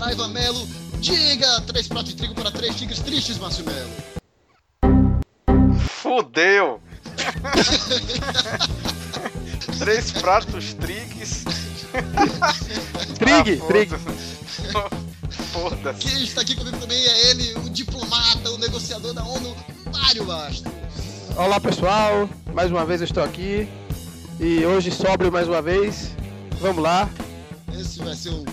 Saraiva Melo. Diga três pratos de trigo para três tigres tristes, Márcio Melo. Fudeu! três pratos trigues. Trig, Ah, trig. Foda-se. Quem está aqui comigo também é ele, o diplomata, o negociador da ONU, Mário Bastos. Olá pessoal, mais uma vez eu estou aqui e hoje sóbrio mais uma vez. Vamos lá. Esse vai ser o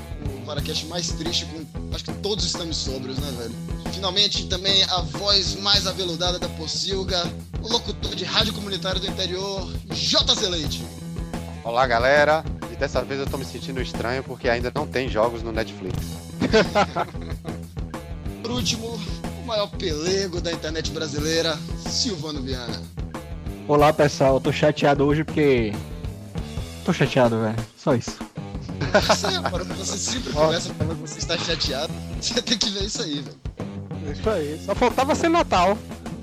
Paracast mais triste com. Acho que todos estamos sóbrios, né, velho? Finalmente também a voz mais aveludada da Pocilga, o locutor de rádio comunitário do interior, JC Leite. Olá, galera. E dessa vez eu tô me sentindo estranho porque ainda não tem jogos no Netflix. Por último, o maior pelego da internet brasileira, Silvano Viana. Olá pessoal, eu tô chateado hoje porque. Tô chateado, velho. Só isso. Você, você sempre começa falando que você está chateado, você tem que ver isso aí, velho. Isso aí. Só faltava ser Natal.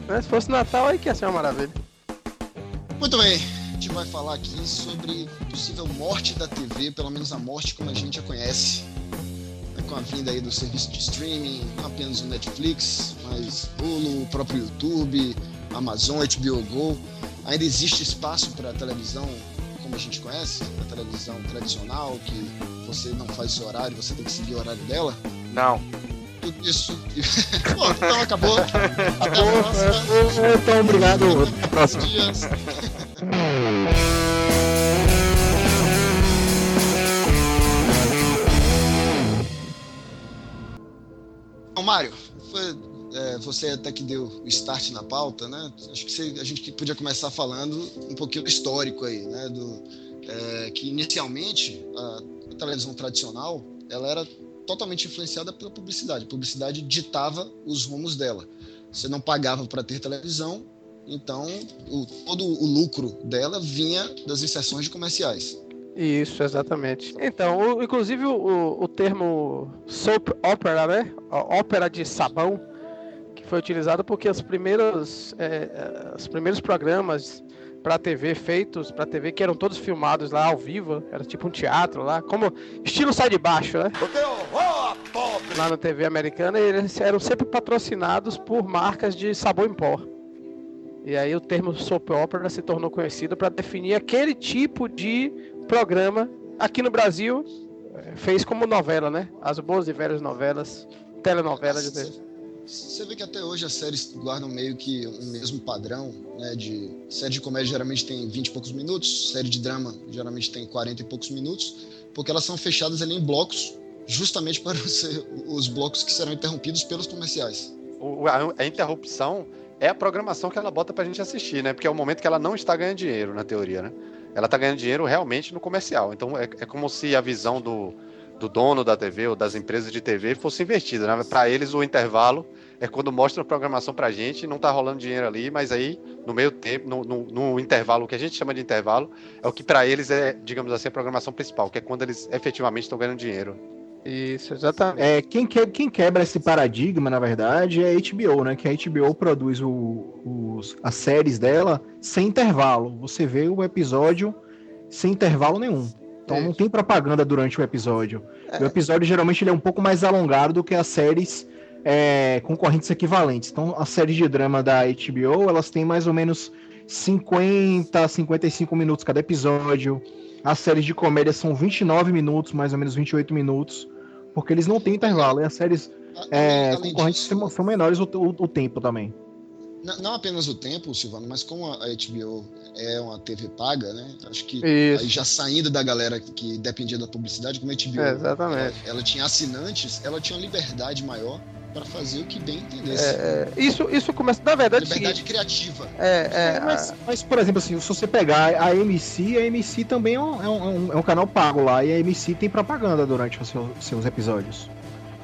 Né? Se fosse Natal, aí que ia ser uma maravilha. Muito bem, a gente vai falar aqui sobre possível morte da TV, pelo menos a morte como a gente a conhece. Né, Com a vinda aí do serviço de streaming, não apenas o Netflix, mas Hulu, o próprio YouTube, Amazon, HBO Go. Ainda existe espaço para televisão como a gente conhece, a televisão tradicional, que você não faz seu horário, você tem que seguir o horário dela. Não. Tudo isso. Bom, então acabou. Até a próxima. Então, obrigado. Até a próxima. Mário, você até que deu o start na pauta, né? Acho que você- a gente podia começar falando um pouquinho do histórico aí, né? Do, é, que inicialmente a, a televisão tradicional ela era totalmente influenciada pela publicidade. A publicidade ditava os rumos dela. Você não pagava para ter televisão, então o- todo o lucro dela vinha das inserções de comerciais. Isso, exatamente. Então, o- inclusive o, o termo soap opera, né? Ópera de sabão, que foi utilizado porque os primeiros, é, é, os primeiros programas para TV feitos para TV que eram todos filmados lá ao vivo, era tipo um teatro lá, como estilo sai de baixo, né? Lá na TV americana, eles eram sempre patrocinados por marcas de sabão em pó. E aí o termo soap opera se tornou conhecido para definir aquele tipo de programa aqui no Brasil eh, fez como novela, né? As boas e velhas novelas, telenovelas. de Você- Você vê que até hoje as séries guardam meio que um mesmo padrão, né? De série de comédia geralmente tem 20 e poucos minutos, série de drama geralmente tem 40 e poucos minutos, porque elas são fechadas ali em blocos, justamente para ser os blocos que serão interrompidos pelos comerciais. O- a, a interrupção é a programação que ela bota pra gente assistir, né? Porque é o momento que ela não está ganhando dinheiro, na teoria, né? Ela tá ganhando dinheiro realmente no comercial. Então é, é como se a visão do, do dono da TV ou das empresas de TV fosse invertida, né? Para eles o intervalo é quando mostra a programação pra gente e não tá rolando dinheiro ali, mas aí no meio tempo, no, no, no intervalo, o que a gente chama de intervalo, é o que pra eles é, digamos assim, a programação principal, que é quando eles efetivamente estão ganhando dinheiro. Isso, exatamente. É, quem, que- quem quebra esse paradigma, na verdade, é a HBO, né? Que a HBO produz o- os, as séries dela sem intervalo. Você vê o episódio sem intervalo nenhum. Então não Isso. tem propaganda durante o episódio. É. O episódio geralmente ele é um pouco mais alongado do que as séries é, concorrentes equivalentes. Então as séries de drama da HBO elas têm mais ou menos 50, 55 minutos cada episódio. As séries de comédia são 29 minutos, mais ou menos 28 minutos, porque eles não têm intervalo. E as séries A- é, concorrentes disso, são, são menores o, o- o tempo também. Não, apenas o tempo, Silvano, mas como a HBO é uma TV paga, né? Acho que já saindo da galera que dependia da publicidade, como a HBO É, exatamente. ela, ela tinha assinantes, ela tinha uma liberdade maior para fazer o que bem entendesse. É, é, isso, isso começa. Na verdade, é o liberdade seguinte. criativa. É, é, mas, mas, por exemplo, assim, se você pegar a MC, a MC também é um, é um- é um- é um canal pago lá, e a MC tem propaganda durante os seus, seus episódios.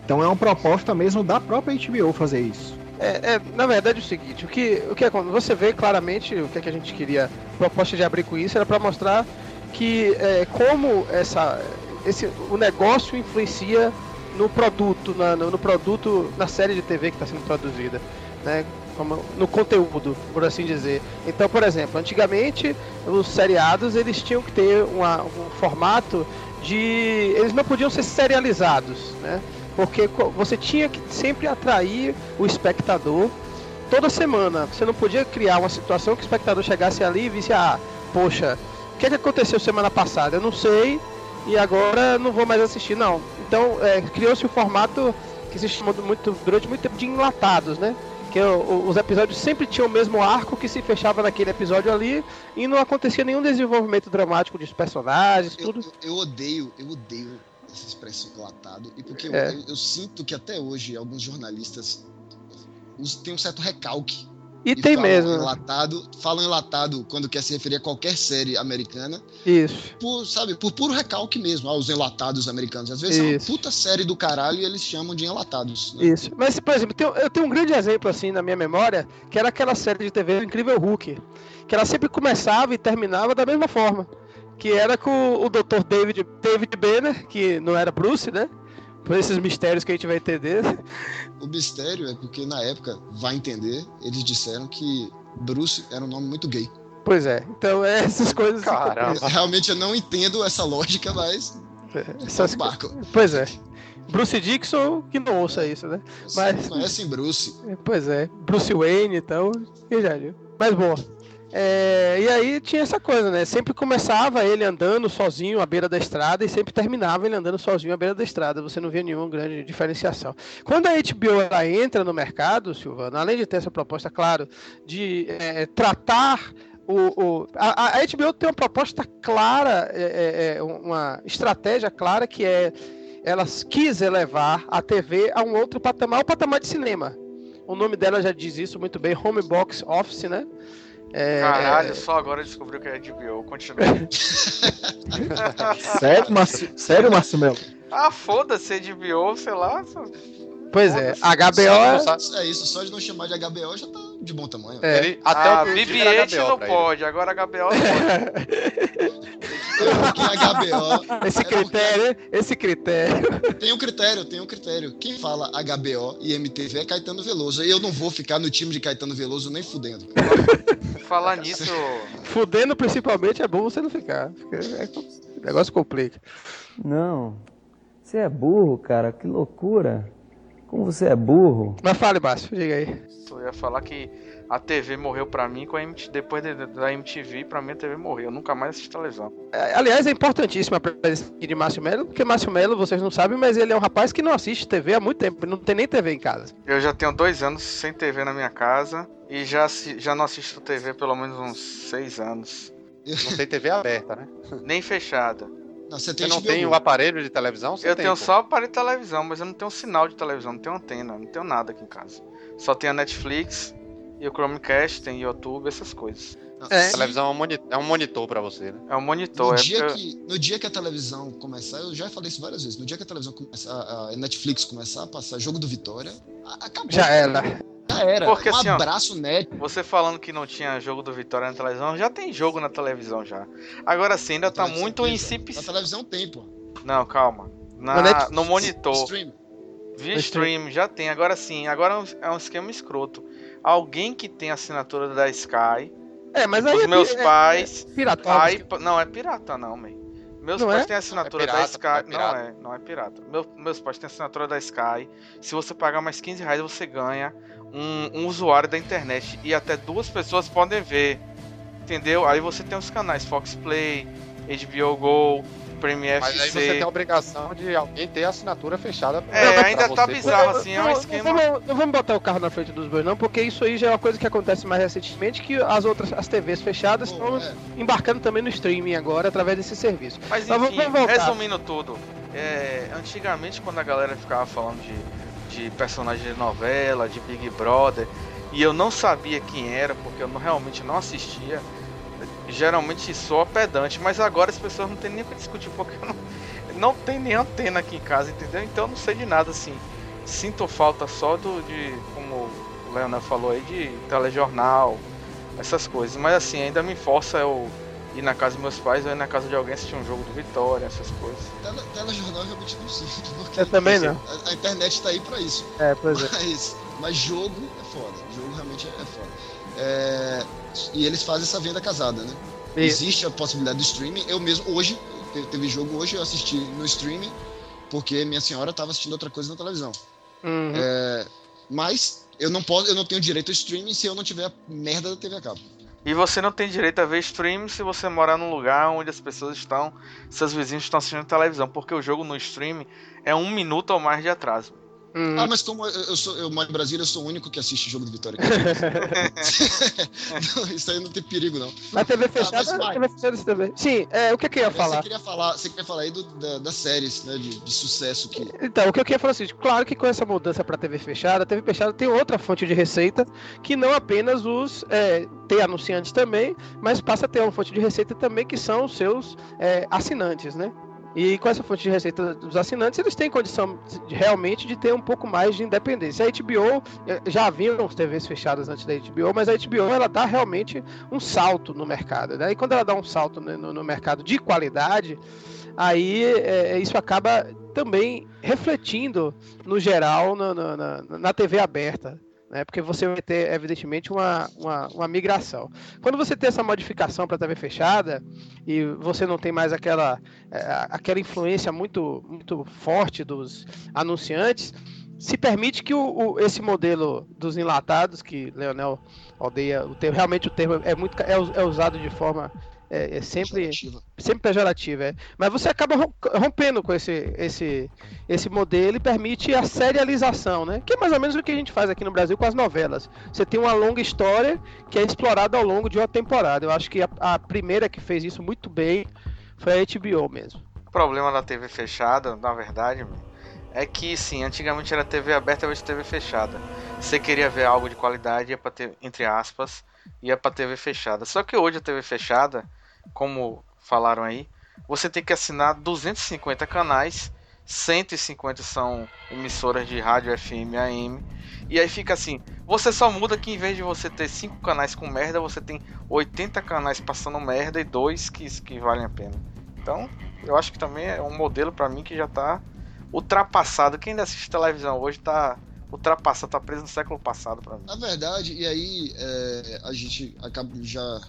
Então é uma proposta mesmo da própria HBO fazer isso. É, é, na verdade é o seguinte, o que, o que acontece? Você vê claramente o que, é que a gente queria, a proposta de abrir com isso era para mostrar que é, como essa, esse, o negócio influencia no produto, na, no, no produto, na série de TV que está sendo produzida, né? Como, no conteúdo, por assim dizer. Então, por exemplo, antigamente os seriados eles tinham que ter uma- um formato de. Eles não podiam ser serializados, né? Porque você tinha que sempre atrair o espectador toda semana. Você não podia criar uma situação que o espectador chegasse ali e visse, ah, poxa, o que, é que aconteceu semana passada? Eu não sei e agora não vou mais assistir, não. Então é, criou-se o um formato que se chamou muito, durante muito tempo de enlatados, né? que os episódios sempre tinham o mesmo arco que se fechava naquele episódio ali e não acontecia nenhum desenvolvimento dramático dos personagens, eu, tudo. Eu, eu, odeio, eu odeio essa expressão enlatado e porque é. eu, eu, sinto que até hoje alguns jornalistas têm um certo recalque e, e tem mesmo. Enlatado, falam enlatado quando quer se referir a qualquer série americana. Isso. Por, sabe, por puro recalque mesmo, aos enlatados americanos. Às vezes Isso. é uma puta série do caralho e eles chamam de enlatados. Né? Isso. Mas, por exemplo, eu tenho um grande exemplo assim na minha memória, que era aquela série de TV Incrível Hulk. Que ela sempre começava e terminava da mesma forma. Que era com o Dr. David, David Banner, que não era Bruce, né? por esses mistérios que a gente vai entender. O mistério é porque na época, vai entender, eles disseram que Bruce era um nome muito gay. Pois é, então é essas coisas. Caramba. Realmente eu não entendo essa lógica, mas. É, essas barco. Pois é. Bruce Dixon, que não ouça isso, né? Mas. Conhecem Bruce. Pois é. Bruce Wayne, então. E já viu. Mas bom. É, e aí tinha essa coisa, né? Sempre começava ele andando sozinho à beira da estrada e sempre terminava ele andando sozinho à beira da estrada. Você não via nenhuma grande diferenciação. Quando a HBO ela entra no mercado, Silvano, além de ter essa proposta, claro, de é, tratar o, o, a, a, HBO tem uma proposta clara, é, é, é, uma estratégia clara que é ela quis elevar a TV a um outro patamar, o patamar de cinema. O nome dela já diz isso muito bem, Home Box Office, né? É... Caralho, só agora descobriu que é HBO. Continua. Sério. Sério, Marcelo? Ah, foda-se, HBO, sei lá. Pois é, HBO só, é... é isso, só de não chamar de HBO já tá de bom tamanho. É. Ele, até ah, o BB-8 não pode, agora HBO pode. HBO. Esse é critério, porque... esse critério. Tem um critério, tem um critério. Quem fala HBO e MTV é Caetano Veloso. E eu não vou ficar no time de Caetano Veloso nem fudendo. Falar nisso. Fudendo principalmente é bom você não ficar. É, o negócio complica. Não. Você é burro, cara. Que loucura. Como você é burro. Mas fale, Márcio, diga aí. Eu ia falar que a TV morreu pra mim, com a MTV, depois da MTV, pra mim a TV morreu. Eu nunca mais assisti televisão. É, aliás, é importantíssima a presença de Márcio Melo, porque Márcio Melo, vocês não sabem, mas ele é um rapaz que não assiste TV há muito tempo, não tem nem TV em casa. Eu já tenho dois anos sem TV na minha casa e já, já não assisto TV pelo menos uns seis anos. Não tem TV aberta, né? Nem fechada. Não, você, você não tem o aparelho de televisão? Você eu tem, tenho pô. só aparelho de televisão, mas eu não tenho sinal de televisão, não tenho antena, não tenho nada aqui em casa. Só tenho a Netflix e o Chromecast, tem YouTube, essas coisas. É. A televisão é um monitor, é um monitor pra você, né? É um monitor. No, é dia que, no dia que a televisão começar, eu já falei isso várias vezes, no dia que a televisão começar, a Netflix começar a passar jogo do Vitória, acabou. Já era. Já era. Porque, um assim, abraço, net. Você falando que não tinha jogo do Vitória na televisão, já tem jogo na televisão já. Agora sim, ainda tá muito incipiente. Na televisão tem, pô. Não, calma. Na, no monitor. Stream. Via stream, já tem. Agora sim, agora é um esquema escroto alguém que tem assinatura da Sky. É, mas aí os é, meus é, pais. É pirata. Aí, não, é pirata não, man. Meus não pais é? têm assinatura é pirata, da Sky. Não é, não é pirata. Meu, meus pais têm assinatura da Sky. Se você pagar mais 15 reais, você ganha um, um usuário da internet. E até duas pessoas podem ver. Entendeu? Aí você tem os canais Fox Play, HBO Go, Premiere Mas aí você tem a obrigação de alguém ter a assinatura fechada. Pra, é, pra ainda tá você. tá bizarro assim, é um esquema. Não, não, vamos botar o carro na frente dos bois, não, porque isso aí já é uma coisa que acontece mais recentemente, que as outras, as TVs fechadas estão é. embarcando também no streaming agora, através desse serviço. Mas enfim, vamos resumindo tudo, é, antigamente quando a galera ficava falando de, de personagem de novela, de Big Brother, e eu não sabia quem era, porque eu não, realmente não assistia, geralmente soa pedante, mas agora as pessoas não tem nem pra discutir porque não, não tem nem antena aqui em casa, entendeu? Então eu não sei de nada assim. Sinto falta só do de, como o Leonel falou aí, de telejornal, essas coisas. Mas assim, ainda me força eu ir na casa dos meus pais ou ir na casa de alguém assistir um jogo do Vitória, essas coisas. Tele, telejornal realmente não sinto, porque eu também não. A, a, internet tá aí pra isso. É, pois é. Mas, mas jogo é foda. Jogo realmente é foda. É, e eles fazem essa venda casada, né? Isso. Existe a possibilidade do streaming. Eu mesmo, hoje, Te- Teve jogo hoje, eu assisti no streaming, porque minha senhora estava assistindo outra coisa na televisão. Uhum. É, mas eu não posso, eu não tenho direito ao streaming se eu não tiver a merda da TV a cabo. E você não tem direito a ver stream se você morar num lugar onde as pessoas estão, seus vizinhos estão assistindo televisão, porque o jogo no stream é um minuto ou mais de atraso. Uhum. Ah, mas como eu, sou, eu moro em Brasília, eu sou o único que assiste jogo do Vitória. Não, isso aí não tem perigo, não. Na TV mas fechada, vai. TV fechada você também. Sim, é, o que, eu ia Você falar? queria falar, você queria falar aí do- da- das séries, né, de, de sucesso que Então, o que eu queria falar é o seguinte, claro que com essa mudança para TV fechada, a TV fechada tem outra fonte de receita, que não apenas os é, tem anunciantes também, mas passa a ter uma fonte de receita também que são os seus é, assinantes, né? E com essa fonte de receita dos assinantes, eles têm condição de- realmente de ter um pouco mais de independência. A HBO, eh, já haviam TVs fechadas antes da HBO, mas a HBO ela dá realmente um salto no mercado. Né? E quando ela dá um salto no, no mercado de qualidade, aí eh, isso acaba também refletindo no geral na- na TV aberta. Né? Porque você vai ter, evidentemente, uma, uma, uma migração. Quando você tem essa modificação para TV fechada e você não tem mais aquela, eh, aquela influência muito, muito forte dos anunciantes, se permite que o, o- esse modelo dos enlatados, que Leonel odeia o termo, realmente o termo é muito é, é usado de forma é, é sempre ativa. sempre pejorativa, é. Mas você acaba rom- rompendo com esse, esse, esse modelo e permite a serialização, né? Que é mais ou menos o que a gente faz aqui no Brasil com as novelas. Você tem uma longa história que é explorada ao longo de uma temporada. Eu acho que a, a primeira que fez isso muito bem foi a HBO mesmo. O problema da TV fechada, na verdade, é que sim, antigamente era TV aberta, hoje TV fechada. Você queria ver algo de qualidade, ia pra ter, entre aspas, ia pra TV fechada. Só que hoje a TV fechada, como falaram aí, você tem que assinar 250 canais, 150 são emissoras de rádio FM AM. E aí fica assim, você só muda que em vez de você ter 5 canais com merda, você tem 80 canais passando merda e dois que, que valem a pena. Então, eu acho que também é um modelo pra mim que já tá ultrapassado. Quem ainda assiste televisão hoje tá ultrapassado, tá preso no século passado pra mim. Na verdade, e aí é, a gente acaba já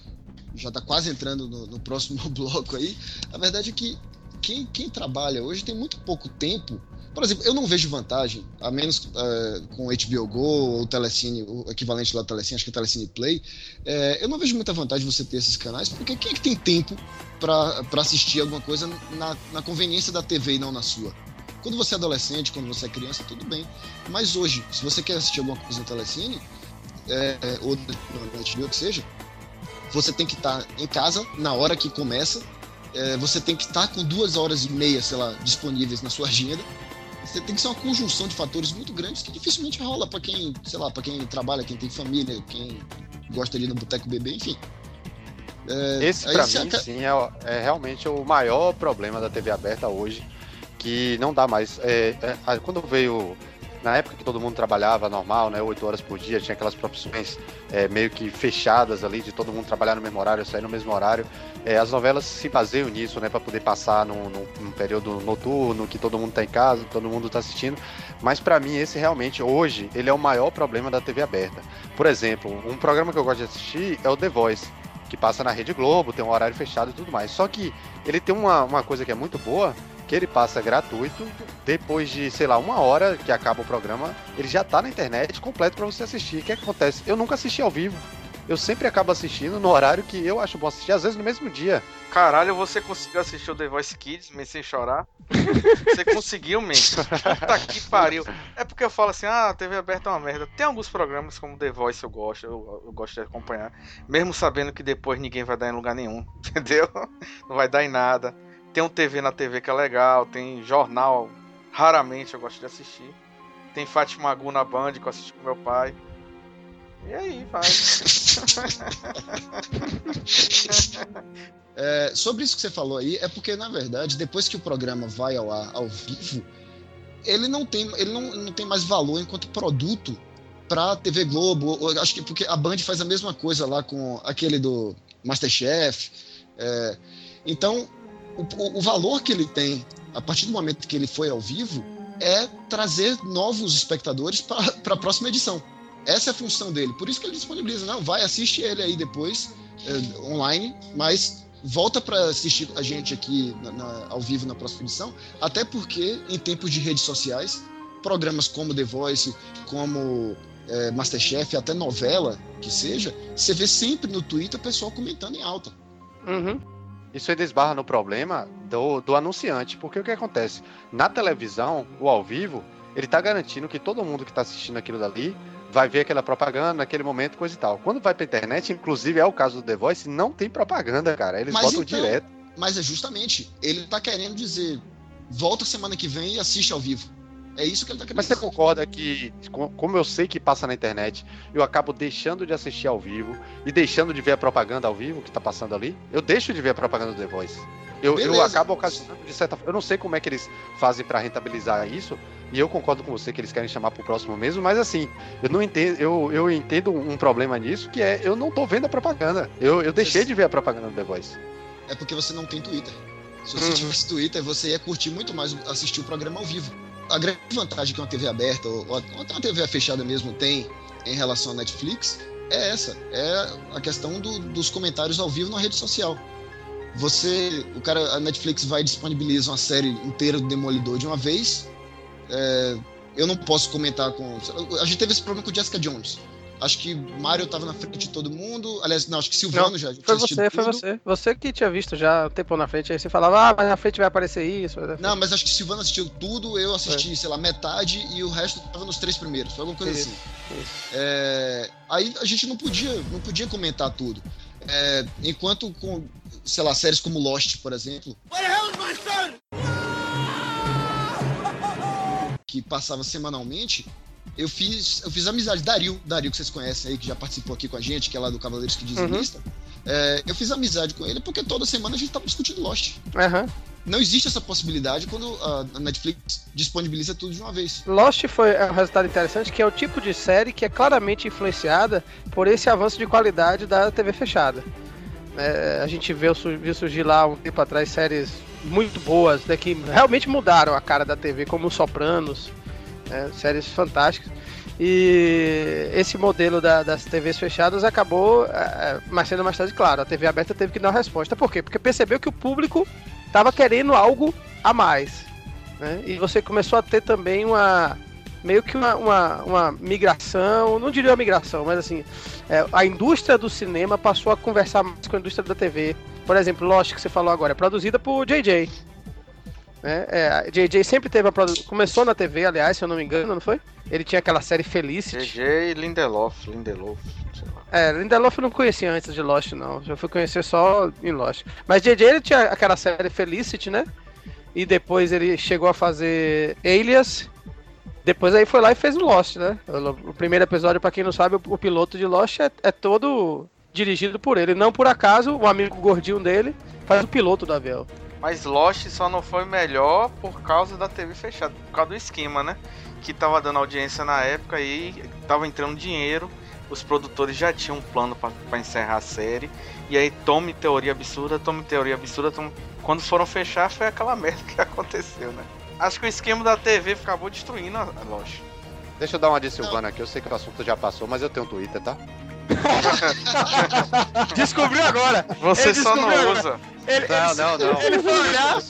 já tá quase entrando no, no próximo bloco aí. A verdade é que quem, quem trabalha hoje tem muito pouco tempo. Por exemplo, eu não vejo vantagem, a menos é, com HBO Go ou Telecine, o equivalente lá do Telecine, acho que é Telecine Play. é, eu não vejo muita vantagem você ter esses canais, porque quem é que tem tempo para assistir alguma coisa na, na conveniência da TV e não na sua? Quando você é adolescente, quando você é criança, tudo bem. Mas hoje, se você quer assistir alguma coisa no Telecine, é, ou no HBO que seja, você tem que estar em casa na hora que começa, é, você tem que estar com duas horas e meia, sei lá, disponíveis na sua agenda. Você tem que ser uma conjunção de fatores muito grandes que dificilmente rola para quem, sei lá, para quem trabalha, quem tem família, quem gosta ali no boteco bebê, enfim. É, Esse você mim, aca- sim, é, é realmente o maior problema da TV aberta hoje, que não dá mais. é, é, quando veio, na época que todo mundo trabalhava normal, né, 8 horas por dia, tinha aquelas profissões é, meio que fechadas ali, de todo mundo trabalhar no mesmo horário, sair no mesmo horário, é, as novelas se baseiam nisso, né, para poder passar num, num- num período noturno, que todo mundo tá em casa, todo mundo tá assistindo, mas pra mim esse realmente, hoje, ele é o maior problema da TV aberta. Por exemplo, um programa que eu gosto de assistir é o The Voice que passa na Rede Globo, tem um horário fechado e tudo mais. Só que ele tem uma, uma coisa que é muito boa, que ele passa gratuito, depois de, sei lá, uma hora que acaba o programa, ele já tá na internet completo para você assistir. O que, é que acontece? Eu nunca assisti ao vivo. Eu sempre acabo assistindo no horário que eu acho bom assistir, às vezes no mesmo dia. Caralho, você conseguiu assistir o The Voice Kids, sem chorar? Você conseguiu, man. Puta que pariu. É porque eu falo assim, ah, a TV aberta é uma merda. Tem alguns programas como The Voice eu gosto, eu, eu gosto de acompanhar. Mesmo sabendo que depois ninguém vai dar em lugar nenhum, entendeu? Não vai dar em nada. Tem um TV na TV que é legal, tem jornal, raramente eu gosto de assistir. Tem Fátima Magu na Band que eu assisti com meu pai. E aí, vai. É, sobre isso que você falou aí, é porque, na verdade, depois que o programa vai ao ar ao vivo, ele não tem, ele não, não tem mais valor enquanto produto para TV Globo. Eu Acho que porque a Band faz a mesma coisa lá com aquele do Masterchef. é, então, o, o- valor que ele tem a partir do momento que ele foi ao vivo é trazer novos espectadores para a próxima edição. Essa é a função dele. Por isso que ele disponibiliza. Não, vai, assiste ele aí depois, é, online, mas volta para assistir a gente aqui na, na, ao vivo na próxima edição, até porque em tempos de redes sociais, programas como The Voice, como é, Masterchef, até novela que seja, você vê sempre no Twitter o pessoal comentando em alta. Uhum. Isso aí desbarra no problema do, do anunciante, porque o que acontece? Na televisão, o ao vivo, ele tá garantindo que todo mundo que tá assistindo aquilo dali vai ver aquela propaganda naquele momento, coisa e tal. Quando vai pra internet, inclusive é o caso do The Voice, não tem propaganda, cara. Eles mas botam então, direto. Mas é justamente, ele tá querendo dizer, volta semana que vem e assiste ao vivo. É isso que ele tá querendo Mas você concorda que, como eu sei que passa na internet, eu acabo deixando de assistir ao vivo e deixando de ver a propaganda ao vivo que tá passando ali? Eu deixo de ver a propaganda do The Voice. Eu, eu acabo ocasionando de certa forma. Eu não sei como é que eles fazem para rentabilizar isso, e eu concordo com você que eles querem chamar pro próximo mesmo, mas assim, eu não entendo, eu, eu entendo um problema nisso, que é eu não tô vendo a propaganda. Eu, eu deixei de ver a propaganda do The Voice. É porque você não tem Twitter. Se você uhum. tivesse Twitter, você ia curtir muito mais assistir o programa ao vivo a grande vantagem que uma TV aberta, ou, até uma TV fechada mesmo, tem em relação à Netflix é essa: é a questão do, dos comentários ao vivo na rede social. Você, o cara, a Netflix vai disponibilizar uma série inteira do Demolidor de uma vez. É, eu não posso comentar com. A gente teve esse problema com Jessica Jones. Acho que Mario tava na frente de todo mundo. Aliás, não, acho que Silvano não, já, Foi você, foi você. Você que tinha visto já um tempo na frente. Aí você falava, ah, mas na frente vai aparecer isso. Não, mas acho que Silvano assistiu tudo, eu assisti, foi. sei lá, metade e o resto tava nos três primeiros. Foi alguma coisa isso, assim. Isso. É... Aí a gente não podia, não podia comentar tudo. É... Enquanto com, sei lá, séries como Lost, por exemplo. What the hell is my son? Que passava semanalmente, eu fiz, eu fiz amizade. Dario, Dario, que vocês conhecem aí, que já participou aqui com a gente, que é lá do Cavaleiros que Dizem uhum. Lista. É, eu fiz amizade com ele porque toda semana a gente tava discutindo Lost. Uhum. Não existe essa possibilidade quando a Netflix disponibiliza tudo de uma vez. Lost foi um resultado interessante, que é o tipo de série que é claramente influenciada por esse avanço de qualidade da TV fechada. É, a gente viu, viu surgir lá um tempo atrás séries muito boas, né, que realmente mudaram a cara da TV, como Sopranos, né? séries fantásticas. E esse modelo da, das TVs fechadas acabou, é, mais sendo mais tarde, claro, a TV aberta teve que dar uma resposta. Por quê? Porque percebeu que o público estava querendo algo a mais. Né? E você começou a ter também uma. meio que uma, uma, uma migração, não diria uma migração, mas assim, é, a indústria do cinema passou a conversar mais com a indústria da TV. Por exemplo, Lost, que você falou agora, é produzida por JJ. Né? É, JJ sempre teve a produção. Começou na TV, aliás, se eu não me engano, não foi? Ele tinha aquela série Felicity. JJ Lindelof, Lindelof. É, Lindelof eu não conhecia antes de Lost, não. Já fui conhecer só em Lost. Mas JJ ele tinha aquela série Felicity, né? E depois ele chegou a fazer Alias. Depois aí foi lá e fez o Lost, né? O primeiro episódio, para quem não sabe, o piloto de Lost é, é todo dirigido por ele. Não por acaso, o amigo gordinho dele faz o piloto do avião. Mas Lost só não foi melhor por causa da TV fechada, por causa do esquema, né? Que tava dando audiência na época e tava entrando dinheiro. Os produtores já tinham um plano para encerrar a série. E aí, tome teoria absurda, tome teoria absurda. Tome... Quando foram fechar, foi aquela merda que aconteceu, né? Acho que o esquema da TV acabou destruindo a Lost. Deixa eu dar uma de Silvana aqui. Eu sei que o assunto já passou, mas eu tenho um Twitter, tá? Descobriu agora. Você ele só não agora. usa. Ele, não, ele, não, não. Ele foi olhar.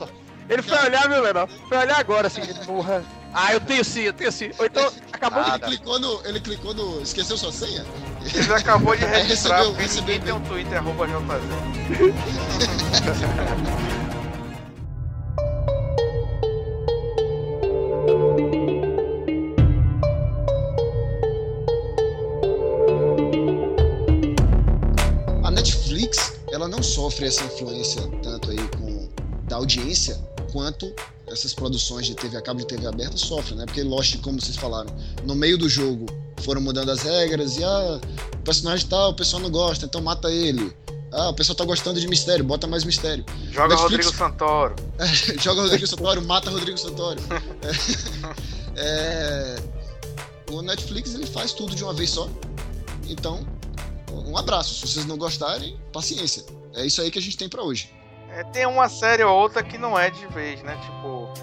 Ele foi olhar, meu menor. Foi olhar agora, assim, porra. Ah, eu tenho sim, eu tenho sim. Ou então, acabou de. Ele clicou no. Ele clicou no. Esqueceu sua senha? Ele acabou de registrar, recebeu, porque recebeu ninguém tem um Twitter arroba JZ. sofre essa influência tanto aí com, da audiência quanto essas produções de TV a cabo de TV aberta sofrem, né? Porque Lost, como vocês falaram, no meio do jogo foram mudando as regras e ah, o personagem tal, o pessoal não gosta, então mata ele. Ah, o pessoal tá gostando de mistério, bota mais mistério. Joga Netflix... Rodrigo Santoro. joga Rodrigo Santoro, mata Rodrigo Santoro. é... O Netflix ele faz tudo de uma vez só. Então, um abraço. Se vocês não gostarem, paciência. É isso aí que a gente tem para hoje. É, tem uma série ou outra que não é de vez, né? Tipo,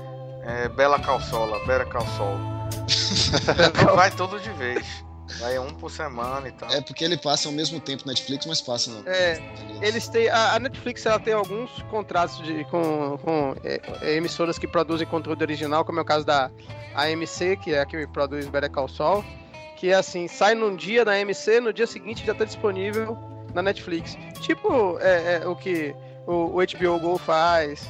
é, Bela Calçola, Bela Calçol. não vai tudo de vez. Vai um por semana e tal. É porque ele passa ao mesmo tempo na Netflix, mas passa não. É, eles têm. A, a Netflix ela tem alguns contratos de, com, com é, é, emissoras que produzem conteúdo original, como é o caso da AMC, que é a que produz Better Call Saul, que é assim, sai num dia na AMC, no dia seguinte já está disponível na Netflix. Tipo é, é o que o, o, HBO Go faz,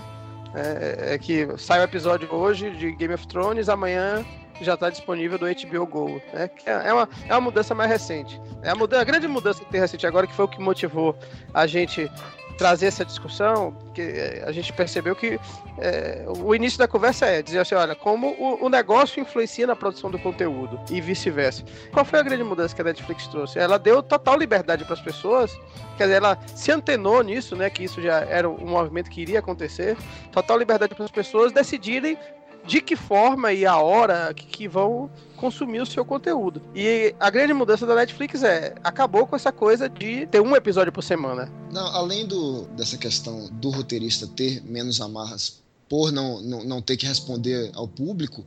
é, é que sai o episódio hoje de Game of Thrones, amanhã já está disponível do HBO Go, né? É, é uma, é uma mudança mais recente. É a, a grande mudança que tem recente agora, que foi o que motivou a gente trazer essa discussão, que eh, a gente percebeu que é, o início da conversa é dizer assim, olha, como o, o negócio influencia na produção do conteúdo e vice-versa. Qual foi a grande mudança que a Netflix trouxe? Ela deu total liberdade para as pessoas, quer dizer, ela se antenou nisso, né, que isso já era um movimento que iria acontecer, total liberdade para as pessoas decidirem de que forma e a hora que, que, vão consumir o seu conteúdo. E a grande mudança da Netflix é acabou com essa coisa de ter um episódio por semana. Não, além do, dessa questão do roteirista ter menos amarras por não, não, não ter que responder ao público,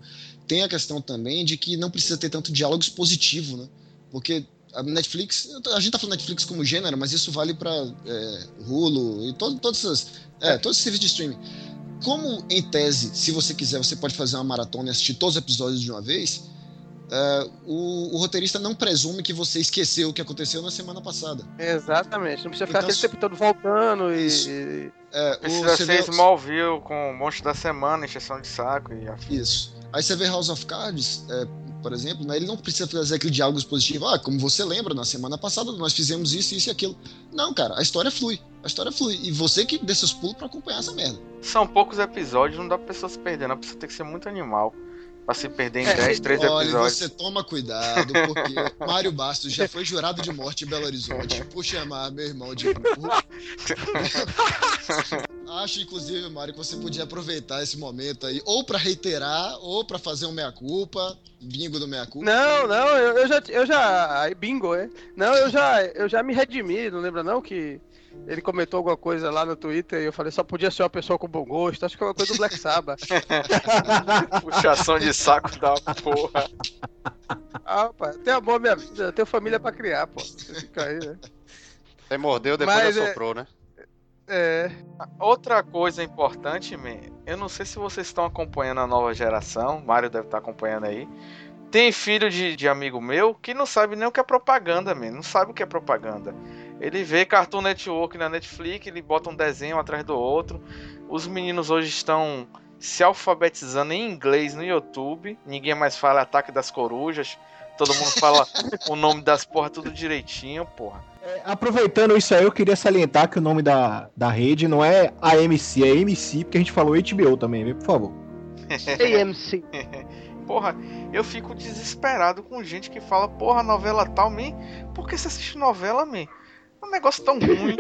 tem a questão também de que não precisa ter tanto diálogo expositivo, né? Porque a Netflix, a gente tá falando Netflix como gênero, mas isso vale para é, Hulu e todo, todos esses, é, todos os serviços de streaming como, em tese, se você quiser, você pode fazer uma maratona e assistir todos os episódios de uma vez, uh, o, o, roteirista não presume que você esqueceu o que aconteceu na semana passada. Exatamente. Não precisa ficar então, aquele tempo todo voltando e. É, precisa ser vê... Smallville com um monte da semana, encheção de saco e afim. Isso. Aí você vê House of Cards, é, por exemplo, né, ele não precisa fazer aquele diálogo expositivo. Ah, como você lembra, na semana passada nós fizemos isso, isso e aquilo. Não, cara, a história flui. A história flui. E você que dê seus pulos pra acompanhar essa merda. São poucos episódios, não dá pra pessoa se perder, não. A pessoa tem que ser muito animal pra se perder em 10, 3 Olha, episódios. Você toma cuidado, porque Mário Bastos já foi jurado de morte em Belo Horizonte por chamar meu irmão de burro. Acho, inclusive, Mário, que você podia aproveitar esse momento aí, ou para reiterar, ou para fazer um meia-culpa, bingo do meia-culpa. Não, não, eu, eu, já, eu já, aí bingo, é? Não, eu já, eu já me redimi, não lembra não que ele comentou alguma coisa lá no Twitter e eu falei, só podia ser uma pessoa com bom gosto. Acho que é uma coisa do Black Sabbath. Puxação de saco da porra. Ah, pai, tenho amor minha vida, eu tenho família pra criar, pô. Você fica aí, né? Você mordeu, depois Mas, é... soprou, né? É. Outra coisa importante, man, eu não sei se vocês estão acompanhando a nova geração, Mário deve estar acompanhando aí. Tem filho de, de amigo meu que não sabe nem o que é propaganda, man, não sabe o que é propaganda. Ele vê Cartoon Network na Netflix, ele bota um desenho atrás do outro. Os meninos hoje estão se alfabetizando em inglês no YouTube. Ninguém mais fala Ataque das Corujas. Todo mundo fala o nome das porra tudo direitinho, porra. É, aproveitando isso aí, eu queria salientar que o nome da, da rede não é AMC, é AMC, porque a gente falou HBO também, viu? Por favor. AMC. porra, eu fico desesperado com gente que fala, porra, novela tal, man. Por que você assiste novela, man? É um negócio tão ruim.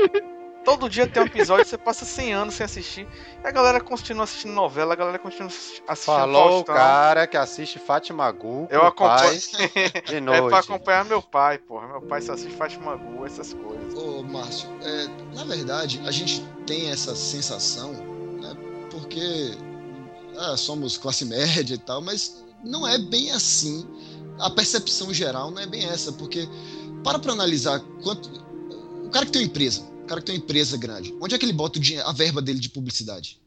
Todo dia tem um episódio, você passa 100 anos sem assistir. E a galera continua assistindo novela, a galera continua assistindo Falou o cara que assiste Fátima Gu. Eu acompanho. de noite. É pra acompanhar meu pai, porra. Meu pai só assiste Fátima Gu, essas coisas. Ô, Márcio, é, na verdade, a gente tem essa sensação, né? Porque ah, somos classe média e tal, mas não é bem assim. A percepção geral não é bem essa, porque para pra analisar quanto cara que tem uma empresa, o cara que tem uma empresa grande, onde é que ele bota o dinheiro, a verba dele de publicidade?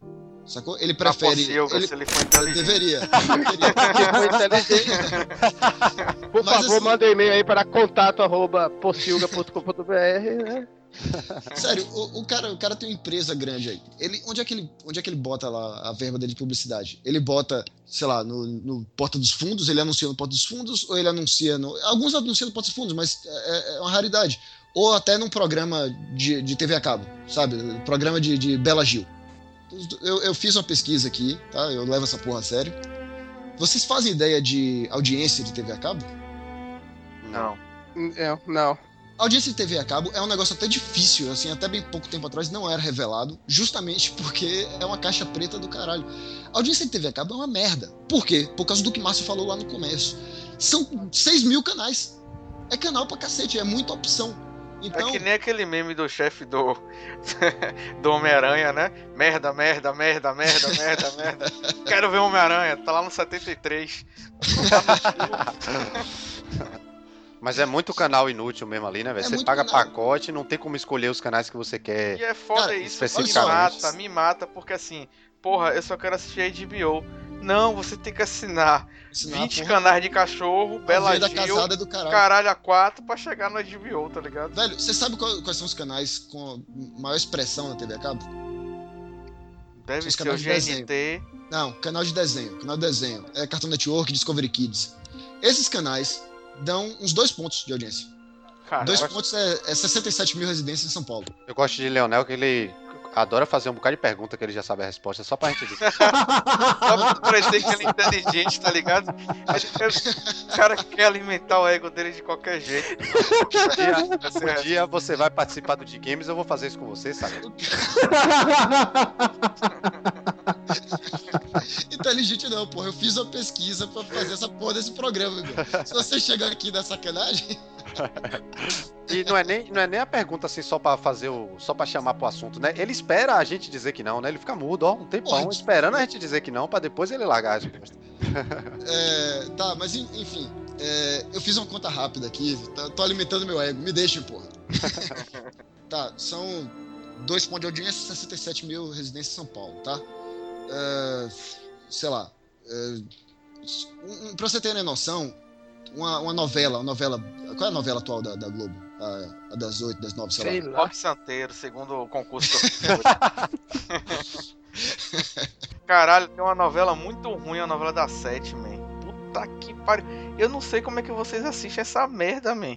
Sacou? Ele prefere. Silva, ele, se ele for inteligente. Deveria. Por Mas, favor, assim, manda um e-mail aí para contato.pocilga.com.br, né? Sério, o, o, cara, o cara tem uma empresa grande aí. Ele, onde, é que ele, onde é que ele bota lá a verba dele de publicidade? Ele bota, sei lá, no, no Porta dos Fundos, ele anuncia no Porta dos Fundos, ou ele anuncia no. Alguns anunciam no Porta dos Fundos, mas é, é uma raridade ou até num programa de, de TV a cabo, sabe? Programa de, de Bela Gil. Eu, eu fiz uma pesquisa aqui, tá? Eu levo essa porra a sério. Vocês fazem ideia de audiência de TV a cabo? Não. É, não. A audiência de TV a cabo é um negócio até difícil, assim, até bem pouco tempo atrás não era revelado, justamente porque é uma caixa preta do caralho. A audiência de TV a cabo é uma merda. Por quê? Por causa do que Márcio falou lá no começo. São 6 mil canais. É canal pra cacete, é muita opção. Então... É que nem aquele meme do chefe do, do Homem-Aranha, né? Merda, merda, merda, merda, merda, merda. Quero ver Homem-Aranha, tá lá no 73. Mas é muito canal inútil mesmo ali, né, velho? É você paga canal. pacote, não tem como escolher os canais que você quer. E é foda Cara, isso, me mata, me mata, porque assim, porra, eu só quero assistir a HBO. Não, você tem que assinar Ensinar 20 a porra, canais de cachorro, Bela Gil, casada é do caralho. caralho a 4 pra chegar no HBO, tá ligado? Velho, você sabe qual- quais são os canais com maior expressão na TV a cabo? Deve ser o de desenho. GNT. Não, canal de desenho. Canal de desenho. É Cartoon Network, Discovery Kids. Esses canais dão uns dois pontos de audiência. Cara, dois pontos é, é 67 mil residências em São Paulo. Eu gosto de Leonel, que ele adora fazer um bocado de pergunta que ele já sabe a resposta, só pra gente dizer. só pra parecer que ele é inteligente, tá ligado? O cara quer alimentar o ego dele de qualquer jeito. Um dia você vai participar do de games, eu vou fazer isso com você, sabe? Inteligente não, porra. Eu fiz uma pesquisa pra fazer essa porra desse programa, meu. Se você chegar aqui na sacanagem, E não é nem, não é nem a pergunta assim só pra fazer o. só pra chamar pro assunto, né? Ele espera a gente dizer que não, né? Ele fica mudo, ó, um tempão, Porra. esperando a gente dizer que não, pra depois ele largar é, tá, mas en- enfim. é, eu fiz uma conta rápida aqui. tá- tô alimentando meu ego. Me deixem, porra. tá, são dois pontos de audiência, 67 mil residências em São Paulo, tá? É, sei lá. É, um, pra você terem noção, uma, uma novela, uma novela. Qual é a novela atual da, da Globo? A, a das 8, das 9, sei, Sei lá. lá. Rock Santeiro, segundo o concurso que eu fiz. Caralho, tem uma novela muito ruim, a novela da Sete, man. Puta que pariu. Eu não sei como é que vocês assistem essa merda, man.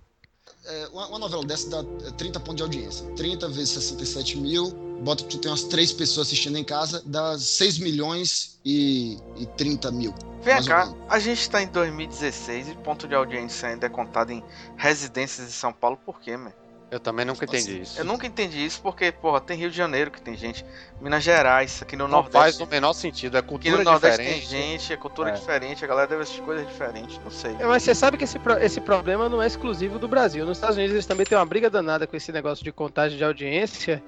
É, uma, uma novela dessa dá é, 30 pontos de audiência. 30 vezes 67 mil, bota que tu tem umas 3 pessoas assistindo em casa, dá 6 milhões e, e 30 mil. Vem cá, a gente tá em 2016 e ponto de audiência ainda é contado em residências de São Paulo, por quê, man? Eu também nunca entendi isso. Eu nunca entendi isso porque, porra, tem Rio de Janeiro que tem gente, Minas Gerais, aqui no Não Nordeste. faz o menor sentido, é Aqui no cultura Nordeste diferente. tem gente, é cultura É. diferente, a galera deve assistir coisas diferentes, não sei. É, Mas você sabe que esse, esse problema não é exclusivo do Brasil. Nos Estados Unidos eles também têm uma briga danada com esse negócio de contagem de audiência.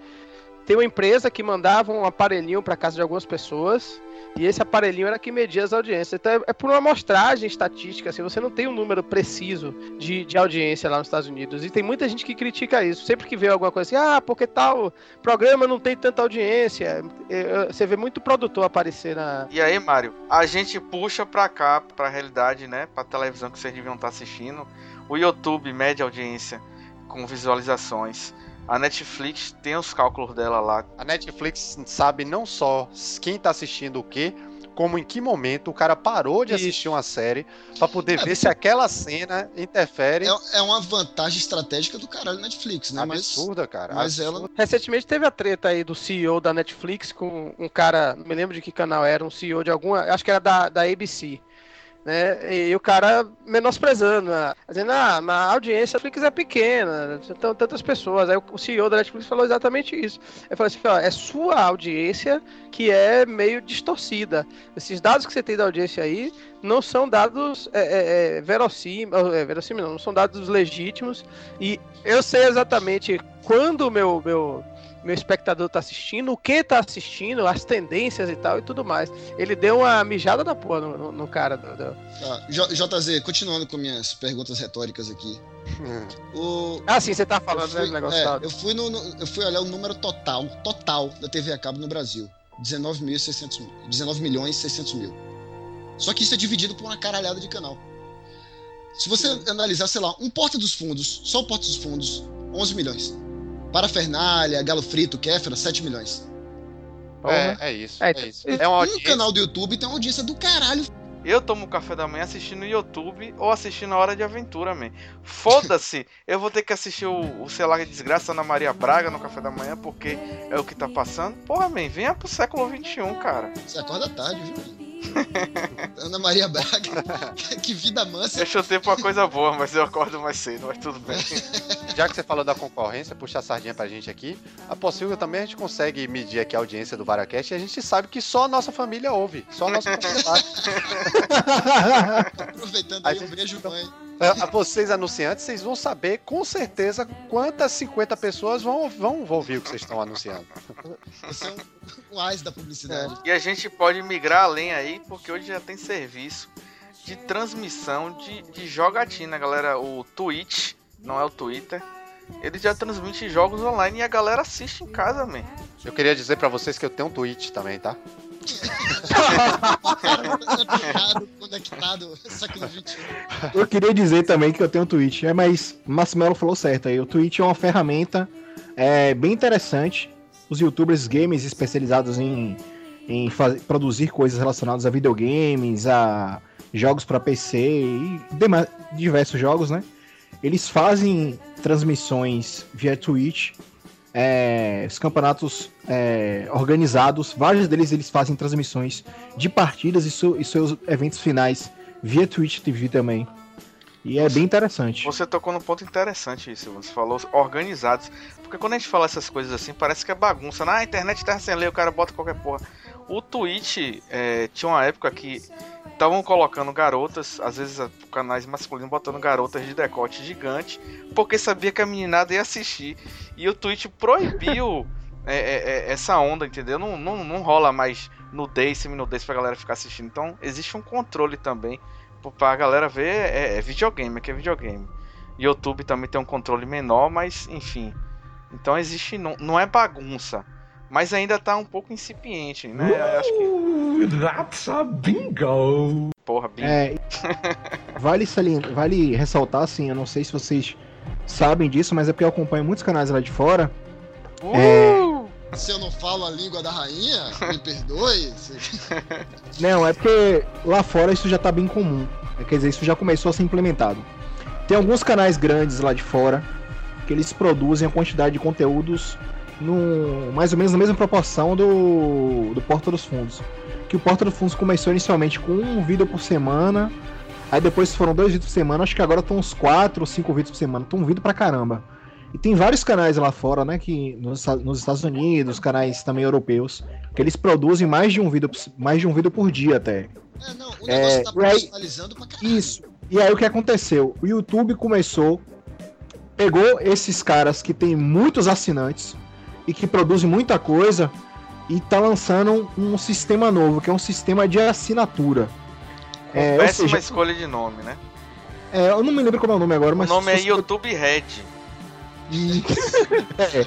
Tem uma empresa que mandava um aparelhinho para casa de algumas pessoas e esse aparelhinho era que media as audiências. Então é, é por uma amostragem estatística, assim, você não tem um número preciso de, de audiência lá nos Estados Unidos. E tem muita gente que critica isso. Sempre que vê alguma coisa assim, ah, porque tal programa não tem tanta audiência. É, é, Você vê muito produtor aparecer na, E aí, Mário, a gente puxa pra cá, pra realidade, né? Pra televisão que vocês deviam estar assistindo. O YouTube mede audiência com visualizações. A Netflix tem os cálculos dela lá. A Netflix sabe não só quem tá assistindo o quê, como em que momento o cara parou de Isso. assistir uma série pra poder É, ver se aquela cena interfere. É, é uma vantagem estratégica do caralho Netflix, né? Mas, absurda, cara. mas ela- absurda. Recentemente teve a treta aí do CEO da Netflix com um cara, não me lembro de que canal era, um CEO de alguma, acho que era da, da ABC. Né? E o cara menosprezando, né? dizendo, ah, a audiência da Netflix é pequena, são tantas pessoas. Aí o CEO da Netflix falou exatamente isso. Ele falou assim: é sua audiência que é meio distorcida. Esses dados que você tem da audiência aí não são dados é, é, é, verossímeis, é, verossímil não, não são dados legítimos. E eu sei exatamente quando o meu, meu, meu espectador tá assistindo, o que tá assistindo, as tendências e tal e tudo mais. Ele deu uma mijada da porra no, no- no cara. do- do- J- JZ, continuando com minhas perguntas retóricas aqui. O, Ah, sim, você tá falando né, fui, do negócio é, tal. eu, fui no, no- eu fui olhar o número total, total da TV a cabo no Brasil. 19.600 mil. 19 milhões e 600 mil. Só que isso é dividido por uma caralhada de canal. Se você analisar, sei lá, um Porta dos Fundos, só o Porta dos Fundos, 11 milhões. Parafernália, Galo Frito, Kéfera, 7 milhões. É, é isso. É, É, isso. É Um audiência. canal do YouTube tem uma audiência do caralho. Eu tomo café da manhã assistindo YouTube ou assistindo a Hora de Aventura, man. Foda-se, eu vou ter que assistir o, o sei lá, Desgraça Ana Maria Braga no café da manhã porque é o que tá passando. Porra, man, venha pro século XXI, cara. Você acorda tarde, viu? Ana Maria Braga, que vida mansa. Eu chutei pra uma coisa boa, mas eu acordo mais cedo, mas tudo bem. Já que você falou da concorrência, puxa a sardinha pra gente aqui. A possível também a gente consegue medir aqui a audiência do Varacast e a gente sabe que só a nossa família ouve. Só a nossa. Aproveitando A aí, um gente- beijo, mãe. Vocês anunciantes, vocês vão saber com certeza quantas 50 pessoas vão, vão ouvir o que vocês estão anunciando. Você é um, um ás da publicidade. E a gente pode migrar além aí, porque hoje já tem serviço de transmissão de, de jogatina, galera. O Twitch, não é o Twitter. Ele já transmite jogos online e a galera assiste em casa, man. Eu queria dizer pra vocês que eu tenho um Twitch também, tá? Conectado. Eu queria dizer também que eu tenho um Twitch, é, mas Massimelo falou certo aí. O Twitch é uma ferramenta é, bem interessante. Os youtubers games especializados em, em faz- produzir coisas relacionadas a videogames, a jogos para PC e dema- diversos jogos, né? Eles fazem transmissões via Twitch, é, os campeonatos é, organizados, vários deles eles fazem transmissões de partidas e, e seus eventos finais via Twitch TV também. E é bem interessante. Você tocou num ponto interessante isso, você falou organizados. Porque quando a gente fala essas coisas assim, parece que é bagunça. Na internet tá sem lei, o cara bota qualquer porra. O Twitch é, tinha uma época que estavam colocando garotas, às vezes canais masculinos botando garotas de decote gigante, porque sabia que a meninada ia assistir. E o Twitch proibiu é, é, é, essa onda, entendeu? Não, não, não rola mais nudez, semi-nudez pra galera ficar assistindo. Então existe um controle também pra galera ver. É, é videogame, aqui é videogame. YouTube também tem um controle menor, mas enfim. Então existe. Não, não é bagunça. Mas ainda tá um pouco incipiente, né? Eu Acho que. That's a bingo! Porra, bem. É, vale, salien- vale ressaltar, assim, eu não sei se vocês sabem disso, mas é porque eu acompanho muitos canais lá de fora. Uh! Se eu não falo a língua da rainha, me perdoe. Não, é porque lá fora isso já tá bem comum. É, Quer dizer, isso já começou a ser implementado. Tem alguns canais grandes lá de fora que eles produzem a quantidade de conteúdos no, mais ou menos na mesma proporção do, do Porta dos Fundos. Que o Porta dos Fundos começou inicialmente com um vídeo por semana, aí depois foram dois vídeos por semana, acho que agora estão uns quatro ou cinco vídeos por semana. Estão um vídeo pra caramba. E tem vários canais lá fora, né, que nos, nos Estados Unidos, canais também europeus, que eles produzem mais de um vídeo, mais de um vídeo por dia até. É, não, o É, negócio tá e aí- personalizando pra caralho. Isso. E aí o que aconteceu? O YouTube começou, pegou esses caras que tem muitos assinantes e que produzem muita coisa e tá lançando um sistema novo, que é um sistema de assinatura. É, ou Péssima seja, escolha de nome, né? é, eu não me lembro como é o nome agora, O mas nome é YouTube Red. É.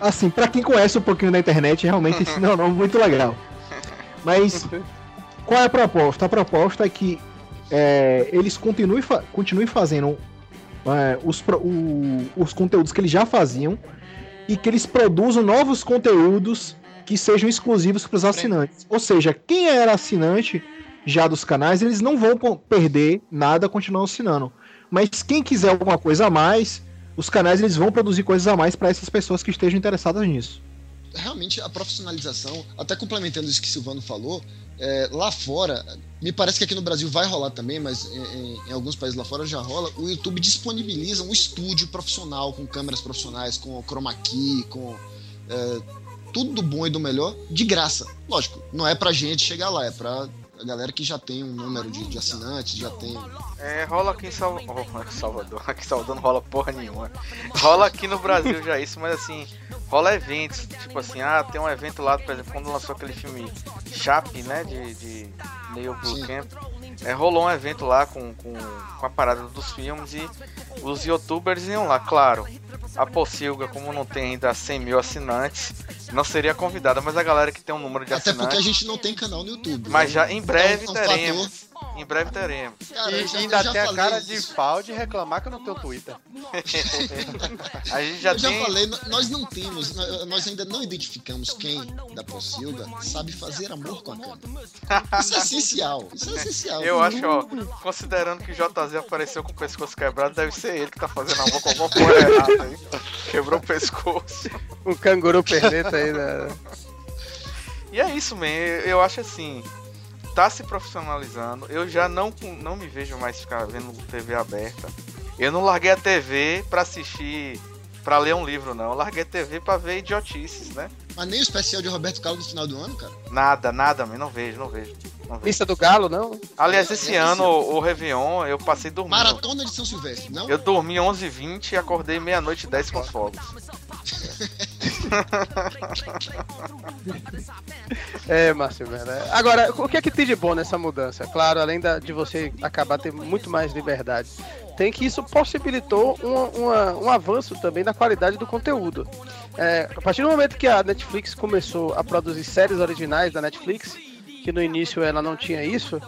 Assim, pra quem conhece um pouquinho da internet, realmente esse não é um nome muito legal. Mas qual é a proposta? A proposta é que é, eles continuem, fa- continuem fazendo é, os, o- os conteúdos que eles já faziam e que eles produzam novos conteúdos que sejam exclusivos para os assinantes. Ou seja, quem era assinante já dos canais, eles não vão perder nada continuando assinando. Mas quem quiser alguma coisa a mais, os canais eles vão produzir coisas a mais para essas pessoas que estejam interessadas nisso. realmente a profissionalização, até complementando isso que o Silvano falou, é, lá fora, me parece que aqui no Brasil vai rolar também, mas em, em- alguns países lá fora já rola, o YouTube disponibiliza um estúdio profissional, com câmeras profissionais, com chroma key, com é, tudo do bom e do melhor, de graça. Lógico, não é pra gente chegar lá, é pra a galera que já tem um número de, de assinantes, já tem... É, rola aqui em Sal- oh, Salvador. Aqui em Salvador não rola porra nenhuma. Rola aqui no Brasil já isso, mas assim, rola eventos. Tipo assim, ah, tem um evento lá, por exemplo, quando lançou aquele filme Chape, né? De, de Neil Sim. Blomkamp. É, rolou um evento lá com, com, com a parada dos filmes e os youtubers iam lá, claro. A Pocilga, como não tem ainda 100 mil assinantes, não seria convidada, mas a galera que tem um número de Até assinantes. porque a gente não tem canal no YouTube. Mas né? já em breve Então, é um fator- teremos. Em breve teremos. Cara, e já- ainda já tem a falei cara de isso. pau de reclamar que eu não tenho Twitter. A gente já eu já tem. falei, no- nós não temos, nó- nós ainda não identificamos quem da Pocilga sabe fazer amor com a câmera. Isso é essencial, isso é essencial. Eu acho, ó, considerando que o JZ apareceu com o pescoço quebrado, deve ser ele que tá fazendo amor com alguma porra errada aí. Quebrou o pescoço. Um canguru perneta aí, né? E é isso, man. Eu acho assim. Tá se profissionalizando. Eu já não, não me vejo mais ficar vendo TV aberta. Eu não larguei a TV pra assistir. Pra ler um livro, não. Eu larguei a TV pra ver idiotices, né? Mas nem o especial de Roberto Carlos no final do ano, cara. Nada, nada, man. Não vejo, não vejo. Não vejo. Lista do Galo, não? Aliás, esse ano, o, o Réveillon, eu passei dormindo. Maratona de São Silvestre, não? Eu dormi 11h20 e acordei meia-noite e 10 com os fogos. É, Márcio, né? Agora, o que é que tem de bom nessa mudança? Claro, além da- de você acabar tendo muito mais liberdade, tem que isso possibilitou um, uma- um avanço também na qualidade do conteúdo. É, a partir do momento que a Netflix começou a produzir séries originais da Netflix, que no início ela não tinha isso,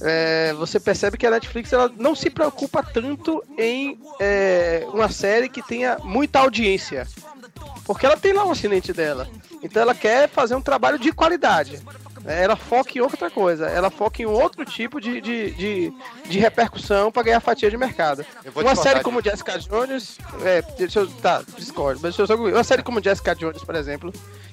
é, você percebe que a Netflix ela não se preocupa tanto em é, uma série que tenha muita audiência. Porque ela tem lá o assinante dela. Então ela quer fazer um trabalho de qualidade. É, Ela foca em outra coisa. Ela foca em outro tipo de, de, de, de repercussão para ganhar fatia de mercado. Uma série de- como Jessica Jones. É, deixa eu. Tá, discordo. Mas deixa eu só. Uma série como Jessica Jones, por exemplo,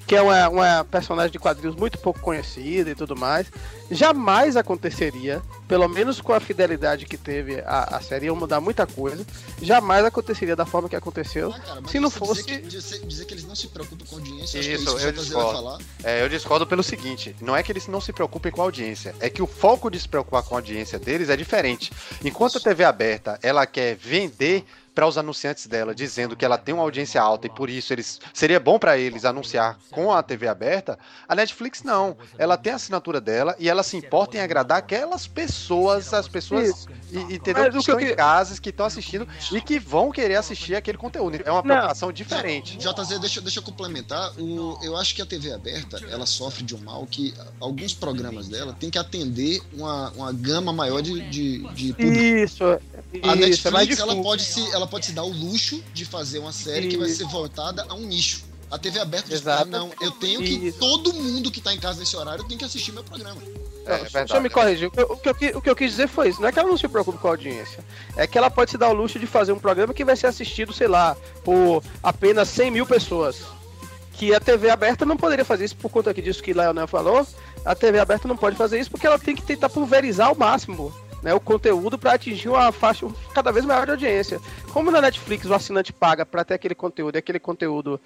que é uma, uma personagem de quadrinhos muito pouco conhecida e tudo mais, jamais aconteceria, pelo menos com a fidelidade que teve a, a série, ia mudar muita coisa, jamais aconteceria da forma que aconteceu. Ah, cara, mas Se não fosse- Dizer que, dizer, dizer que eles não se preocupam com audiência, acho Isso, que é isso que eu vai discordo. falar. É, eu discordo pelo seguinte: não é que eles não se preocupem com a audiência, é que o foco de se preocupar com a audiência deles é diferente. Enquanto a TV aberta ela quer vender para os anunciantes dela, dizendo que ela tem uma audiência alta e por isso eles seria bom para eles anunciar com a TV aberta, a Netflix não. Ela tem a assinatura dela e ela se importa em agradar aquelas pessoas, as pessoas e, entendeu? Mas que o que estão em casas, que estão assistindo e que vão querer assistir aquele conteúdo. É uma Não. preocupação diferente. JZ, deixa, deixa eu complementar. O, eu acho que a TV aberta, ela sofre de um mal que alguns programas dela tem que atender uma, uma gama maior de, de, de público. Isso, A isso, é Netflix, ela pode, se, ela pode se dar o luxo de fazer uma série que vai Isso. ser voltada a um nicho. A TV aberta diz, ah, não, eu tenho que. Isso. Todo mundo que tá em casa nesse horário tem que assistir meu programa. É, Não, Deixa eu me corrigir. O que, eu- o, que eu, quis dizer foi isso. Não é que ela não se preocupe com a audiência. É que ela pode se dar o luxo de fazer um programa que vai ser assistido, sei lá, por apenas 100 mil pessoas. Que a TV aberta não poderia fazer isso por conta que disso que Leonel falou. A TV aberta não pode fazer isso porque ela tem que tentar pulverizar ao máximo né, o conteúdo para atingir uma faixa cada vez maior de audiência. Como na Netflix o assinante paga para ter aquele conteúdo e aquele conteúdo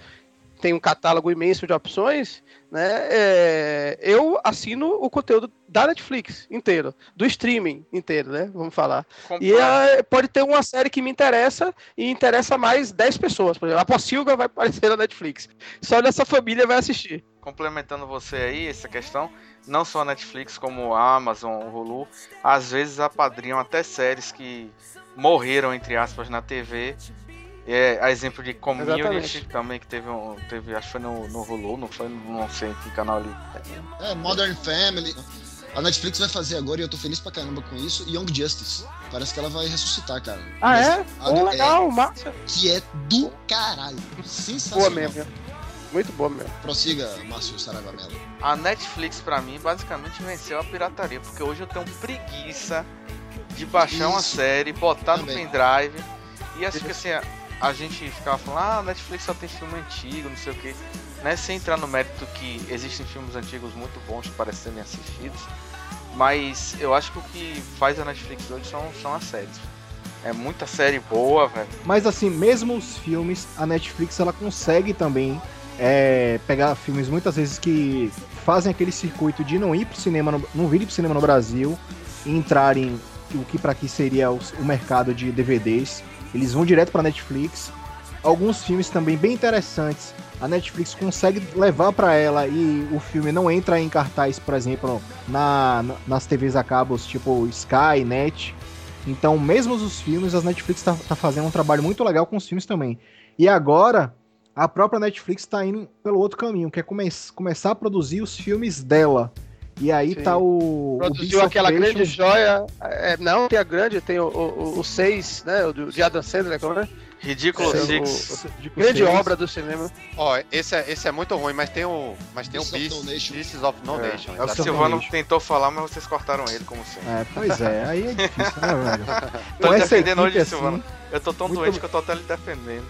tem um catálogo imenso de opções, né? é, eu assino o conteúdo da Netflix inteiro, do streaming inteiro, né? Vamos falar. E é, pode ter uma série que me interessa e interessa mais 10 pessoas. Por exemplo, a Pocilga vai aparecer na Netflix. Só nessa família vai assistir. Complementando você aí, essa questão, não só a Netflix, como a Amazon, o Hulu, às vezes apadrinham até séries que morreram, entre aspas, na TV. É, a exemplo de Community Exatamente. também, que teve um. Teve, acho que foi no, no Hulu, não foi, não sei em que canal ali. É, Modern Family. A Netflix vai fazer agora, e eu tô feliz pra caramba com isso, Young Justice. Parece que ela vai ressuscitar, cara. Ah, Mas é? a Pô, do- legal, massa. é, que é do caralho. Boa Sensacional. mesmo. Muito boa mesmo. Prossiga, Márcio Saraiva Mello. A Netflix, pra mim, basicamente venceu a pirataria, porque hoje eu tenho preguiça de baixar uma Isso. série, botar no Também. pendrive. E acho que assim, a, a gente ficava falando, ah, a Netflix só tem filme antigo, não sei o que. Né? Sem entrar no mérito que existem filmes antigos muito bons para serem assistidos. Mas eu acho que o que faz a Netflix hoje são, são as séries. É muita série boa, velho. Mas assim, mesmo os filmes, a Netflix ela consegue também é, pegar filmes muitas vezes que fazem aquele circuito de não ir pro cinema, não virem pro cinema no Brasil e entrarem o que para aqui seria o, o mercado de DVDs. Eles vão direto pra Netflix. Alguns filmes também bem interessantes. A Netflix consegue levar para ela e o filme não entra em cartaz, por exemplo, na, na- nas TVs a cabos tipo Sky, Net. Então, mesmo os filmes, a Netflix tá, tá fazendo um trabalho muito legal com os filmes também. E agora, a própria Netflix tá indo pelo outro caminho, que é come começar a produzir os filmes dela. E aí Sim. tá o. o Produziu of aquela grande joia. é, não, tem a grande, tem o, o, o seis, né? O do- de Adam Sandler, como é? Ridículo É, Six. o- de Grande obra do cinema. Ó, esse é, esse é muito ruim, mas tem o. Mas tem o of Beast, No Nation. Beasts of No É, Nation. é o A exatamente. seu- Silvano Nation. tentou falar, mas vocês cortaram ele, como sempre. É, pois é, aí é difícil, né, velho? Tô defendendo hoje, equipe Silvano. Eu tô tão Muito doente que eu tô até lhe defendendo.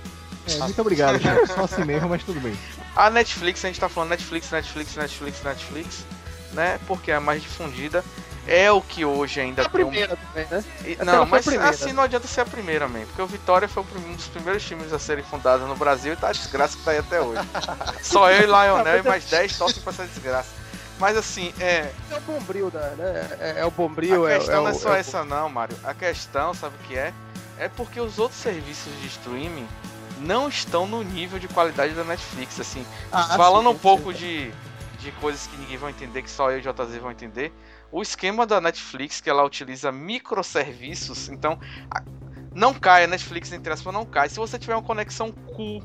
É, muito obrigado, Thiago. Só assim mesmo, mas tudo bem. A Netflix, a gente tá falando Netflix, Netflix, Netflix, Netflix, né? Porque é a mais difundida. É o que hoje ainda A tem um. primeira também, né? E- Não, a mas primeira. assim não adianta ser a primeira, man. Porque o Vitória foi um dos primeiros times a serem fundados no Brasil e tá a desgraça que tá aí até hoje. Só eu e Lionel e mais 10 torcem pra essa desgraça. Mas assim, é. É o bombril da, né? É, é o bombril, A é, questão é não é só é o- essa não, Mário. A questão, sabe o que é? É porque os outros serviços de streaming não estão no nível de qualidade da Netflix, assim. Ah, Falando sim, um pouco de, de coisas que ninguém vai entender, que só eu e o JZ vão entender. O esquema da Netflix, que ela utiliza microserviços, então não cai, a Netflix, entre aspas, não cai. Se você tiver uma conexão cool,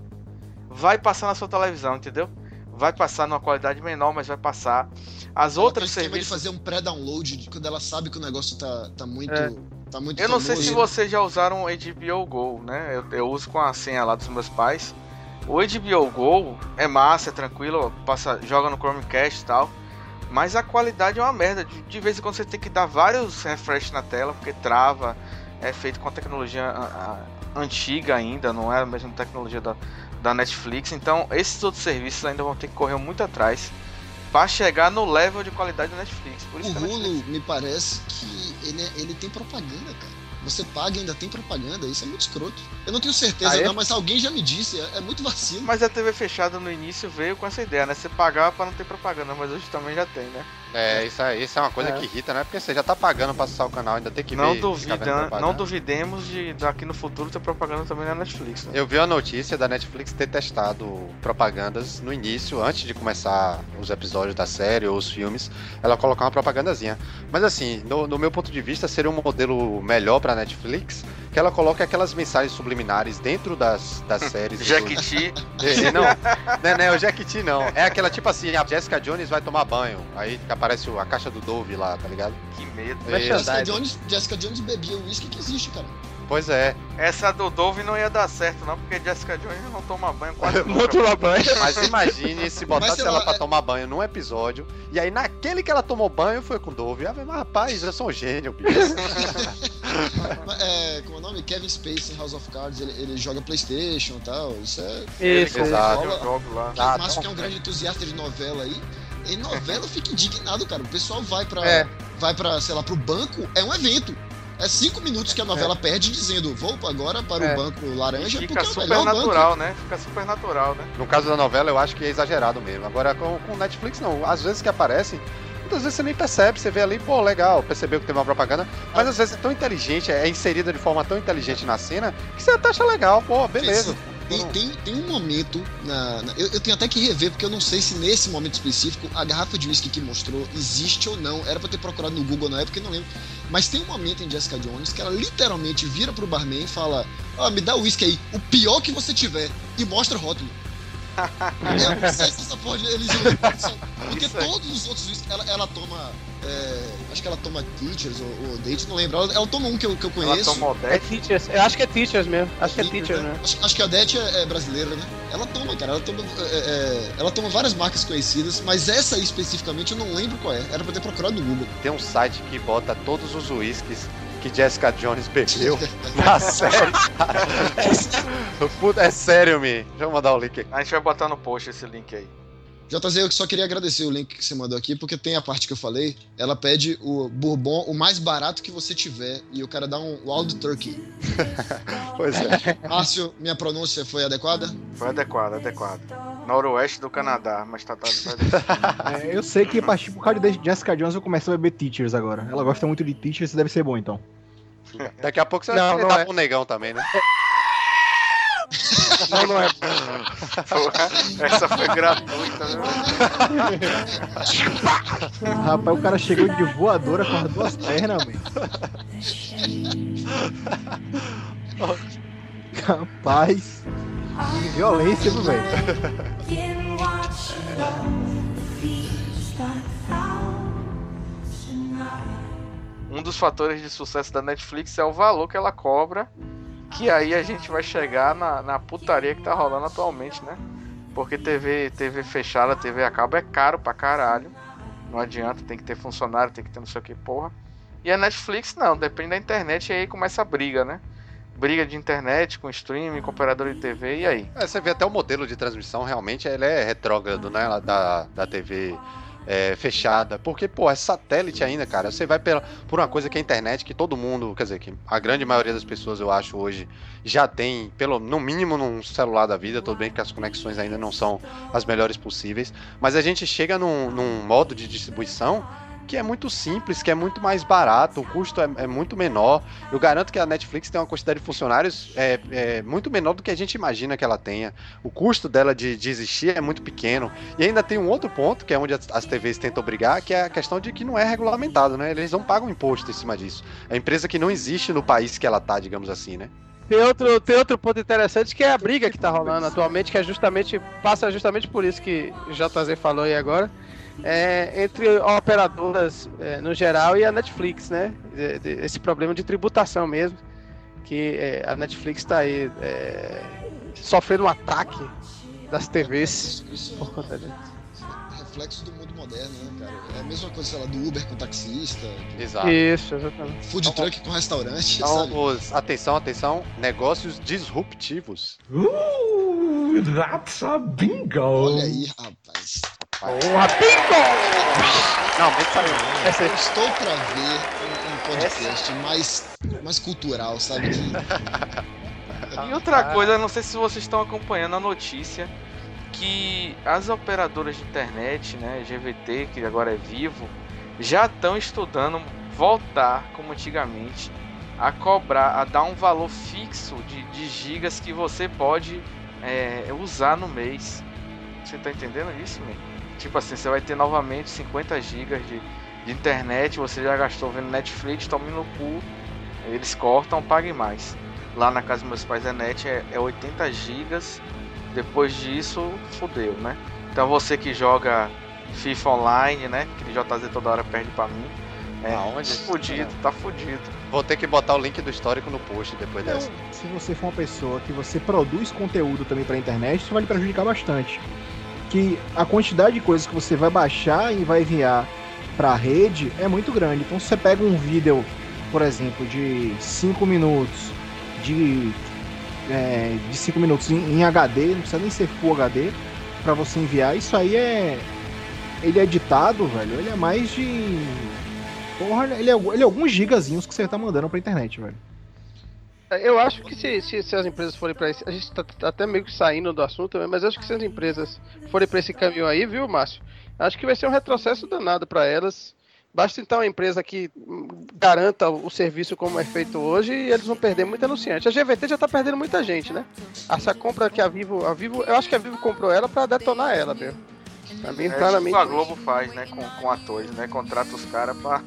vai passar na sua televisão, entendeu? Vai passar numa qualidade menor, mas vai passar. As Ela outras tem esquema de serviços. fazer um pré-download quando ela sabe que o negócio tá, tá muito. É. Tá muito Eu não sei se vocês já usaram o HBO Go, né? Eu, eu uso com a senha lá dos meus pais. O HBO Go é massa, é tranquilo, passa, joga no Chromecast e tal. Mas a qualidade é uma merda. De, de vez em quando você tem que dar vários refresh na tela, porque trava. É feito com a tecnologia a- a- antiga ainda, não é a mesma tecnologia da, da Netflix. Então, esses outros serviços ainda vão ter que correr muito atrás para chegar no level de qualidade da Netflix. Por isso O Netflix Hulu me parece que ele, é- ele tem propaganda, cara. Você paga e ainda tem propaganda, isso é muito escroto. Eu não tenho certeza, Ah, é? não, mas alguém já me disse, é, é muito vacilo. Mas a TV fechada no início veio com essa ideia, né? Você pagava pra não ter propaganda, mas hoje também já tem, né? É, isso, é, isso é uma coisa É. que irrita, né? Porque você já tá pagando pra acessar o canal, ainda tem que não, ver. duvida, não duvidemos de daqui no futuro ter propaganda também na Netflix. Né? Eu vi a notícia da Netflix ter testado propagandas no início, antes de começar os episódios da série ou os filmes, ela colocar uma propagandazinha. Mas assim, no, no meu ponto de vista, seria um modelo melhor pra Netflix, que ela coloque aquelas mensagens subliminares dentro das, das séries. e dos- Jequiti, É, não, não, é- não é o Jequiti, não. É aquela tipo assim, a Jessica Jones vai tomar banho. Aí aparece a caixa do Dove lá, tá ligado? que medo. É. Jessica. Jones, Jessica Jones bebia o uísque que existe, cara. Pois é. Essa do Dove não ia dar certo, não, porque Jessica Jones não toma banho quase Não nunca. tomar banho. Mas imagine se botasse ela lá, pra é- tomar banho num episódio, e aí naquele que ela tomou banho foi com Dove. Ah, mas rapaz, eu sou um gênio, bicho. É, como é o nome? Kevin Spacey em House of Cards, ele, ele joga Playstation e tal. Isso é. Isso, exato. o jogo lá. Ah, o Márcio, tá. que é um grande entusiasta de novela aí. Em novela eu fico indignado, cara. O pessoal vai pra, É. vai pra, sei lá, pro banco, é um evento. É cinco minutos que a novela perde dizendo, vou agora para É. o banco laranja, Fica porque é o super melhor banco. natural, né? Fica super natural, né? No caso da novela, eu acho que é exagerado mesmo. Agora, com, com Netflix, não. Às vezes que aparecem, muitas vezes você nem percebe. Você vê ali, pô, legal, percebeu que teve uma propaganda. Mas às vezes é tão inteligente, é inserida de forma tão inteligente na cena, que você até acha legal, pô, beleza. Tem, tem, tem um momento na. na- eu, eu tenho até que rever, porque eu não sei se nesse momento específico a garrafa de uísque que mostrou existe ou não. Era pra ter procurado no Google na época, eu não lembro. Mas tem um momento em Jessica Jones que ela literalmente vira pro barman e fala: Ó, me dá o uísque aí, o pior que você tiver, e mostra o rótulo. eu não sei se essa porra eles repetição, Porque é- todos os outros uísques, ela, ela toma. É, acho que ela toma Teachers ou, ou Date, não lembro. Ela, ela toma um que eu, que eu Ela conheço. tomou É 10. Teachers. Eu acho que é Teachers mesmo. Acho que é Teachers, né? mesmo. Acho, acho que a Det é, é brasileira, né? Ela toma, cara. Ela toma, é, é, ela toma várias marcas conhecidas, mas essa aí especificamente eu não lembro qual é. Era pra ter procurado no Google. Tem um site que bota todos os uísques que Jessica Jones bebeu na série. cara. Puta, é sério, me. Deixa eu mandar o link aqui. A gente vai botar no post esse link aí. JZ, eu só queria agradecer o link que você mandou aqui, porque tem a parte que eu falei. Ela pede o bourbon, o mais barato que você tiver, e o cara dá um Wild Turkey. Pois é. Márcio, minha pronúncia foi adequada? Foi adequado, adequado. Noroeste do Canadá, mas tá, tá, tá É, eu sei que a partir por causa de Jessica Jones eu começo a beber Teachers agora. Ela gosta muito de Teachers, deve ser bom então. Daqui a pouco você Não, vai não é. pro negão também, né? Não, não é. Porra, essa foi gratuita, né? Rapaz, o cara chegou de voadora com as duas pernas, velho. Rapaz, que violência, velho. Um dos fatores de sucesso da Netflix é o valor que ela cobra. Que aí a gente vai chegar na, na putaria que tá rolando atualmente, né? Porque TV, TV fechada, TV a cabo é caro pra caralho. Não adianta, tem que ter funcionário, tem que ter não sei o que, porra. E a Netflix não, depende da internet e aí começa a briga, né? Briga de internet com streaming, com operador de TV, e aí? É, você vê até o modelo de transmissão, realmente, ele é retrógrado, né? Da, da TV é, fechada. Porque, pô, é satélite ainda, cara. Você vai pela, por uma coisa que é a internet, que todo mundo, quer dizer, que a grande maioria das pessoas, eu acho, hoje, já tem, pelo no mínimo, num celular da vida. Tudo bem que as conexões ainda não são as melhores possíveis. Mas a gente chega num, num modo de distribuição que é muito simples, que é muito mais barato, o custo é, é muito menor. Eu garanto que a Netflix tem uma quantidade de funcionários é, é, muito menor do que a gente imagina que ela tenha. O custo dela de, de existir é muito pequeno. E ainda tem um outro ponto, que é onde as, as TVs tentam brigar, que é a questão de que não é regulamentado, né? Eles não pagam imposto em cima disso. É empresa que não existe no país que ela tá, digamos assim, né? Tem outro, tem outro ponto interessante que é a briga que tá rolando atualmente, que é justamente. passa justamente por isso que o JZ falou aí agora. É, entre operadoras é, no geral e a Netflix, né? Esse problema de tributação mesmo. Que é, a Netflix está aí é, sofrendo um ataque das TVs Isso, isso por conta disso. reflexo do mundo moderno, né, cara? É a mesma coisa, sei lá, do Uber com taxista, do Exato. Isso, exatamente. food truck com restaurante, Então, sabe? os, atenção, atenção, negócios disruptivos. Ooh, that's a bingo. Olha aí, rapaz. Porra, bingo! Finalmente saiu. Essa aí. Eu estou pra ver um, um podcast mais, mais cultural, sabe? De- E outra coisa, não sei se vocês estão acompanhando a notícia que as operadoras de internet, né, GVT, que agora é Vivo, já estão estudando voltar como antigamente a cobrar, a dar um valor fixo de, de gigas que você pode é, usar no mês. Você tá entendendo isso, man? Tipo assim, você vai ter novamente 50 gigas de, de internet, você já gastou vendo Netflix, tome no cu, eles cortam, pague mais. Lá na casa dos meus pais a net é, é 80 gigas. Depois disso, fudeu, né? Então você que joga FIFA online, né? Que JZ toda hora perde pra mim. É Aonde? fudido, tá fudido. Vou ter que botar o link do histórico no post depois Não, dessa. se você for uma pessoa que você produz conteúdo também pra internet, isso vai lhe prejudicar bastante. Que a quantidade de coisas que você vai baixar e vai enviar pra rede é muito grande. Então se você pega um vídeo, por exemplo, de 5 minutos, de é, de 5 minutos em, em HD, não precisa nem ser Full HD, pra você enviar, isso aí é. Ele é editado, velho. Ele é mais de. Porra, ele é, ele é alguns gigazinhos que você tá mandando pra internet, velho. Eu acho que se, se, se as empresas forem pra esse. A gente tá, tá até meio que saindo do assunto também, mas eu acho que se as empresas forem pra esse caminho aí, viu, Márcio? Acho que vai ser um retrocesso danado pra elas. Basta então uma empresa que garanta o serviço como é feito hoje e eles vão perder muito anunciante. A GVT já tá perdendo muita gente, né? Essa compra que a Vivo. A Vivo eu acho que a Vivo comprou ela pra detonar ela mesmo. Pra mim, É claramente. tipo a Globo faz, né? Com, com atores, né? Contrata os caras pra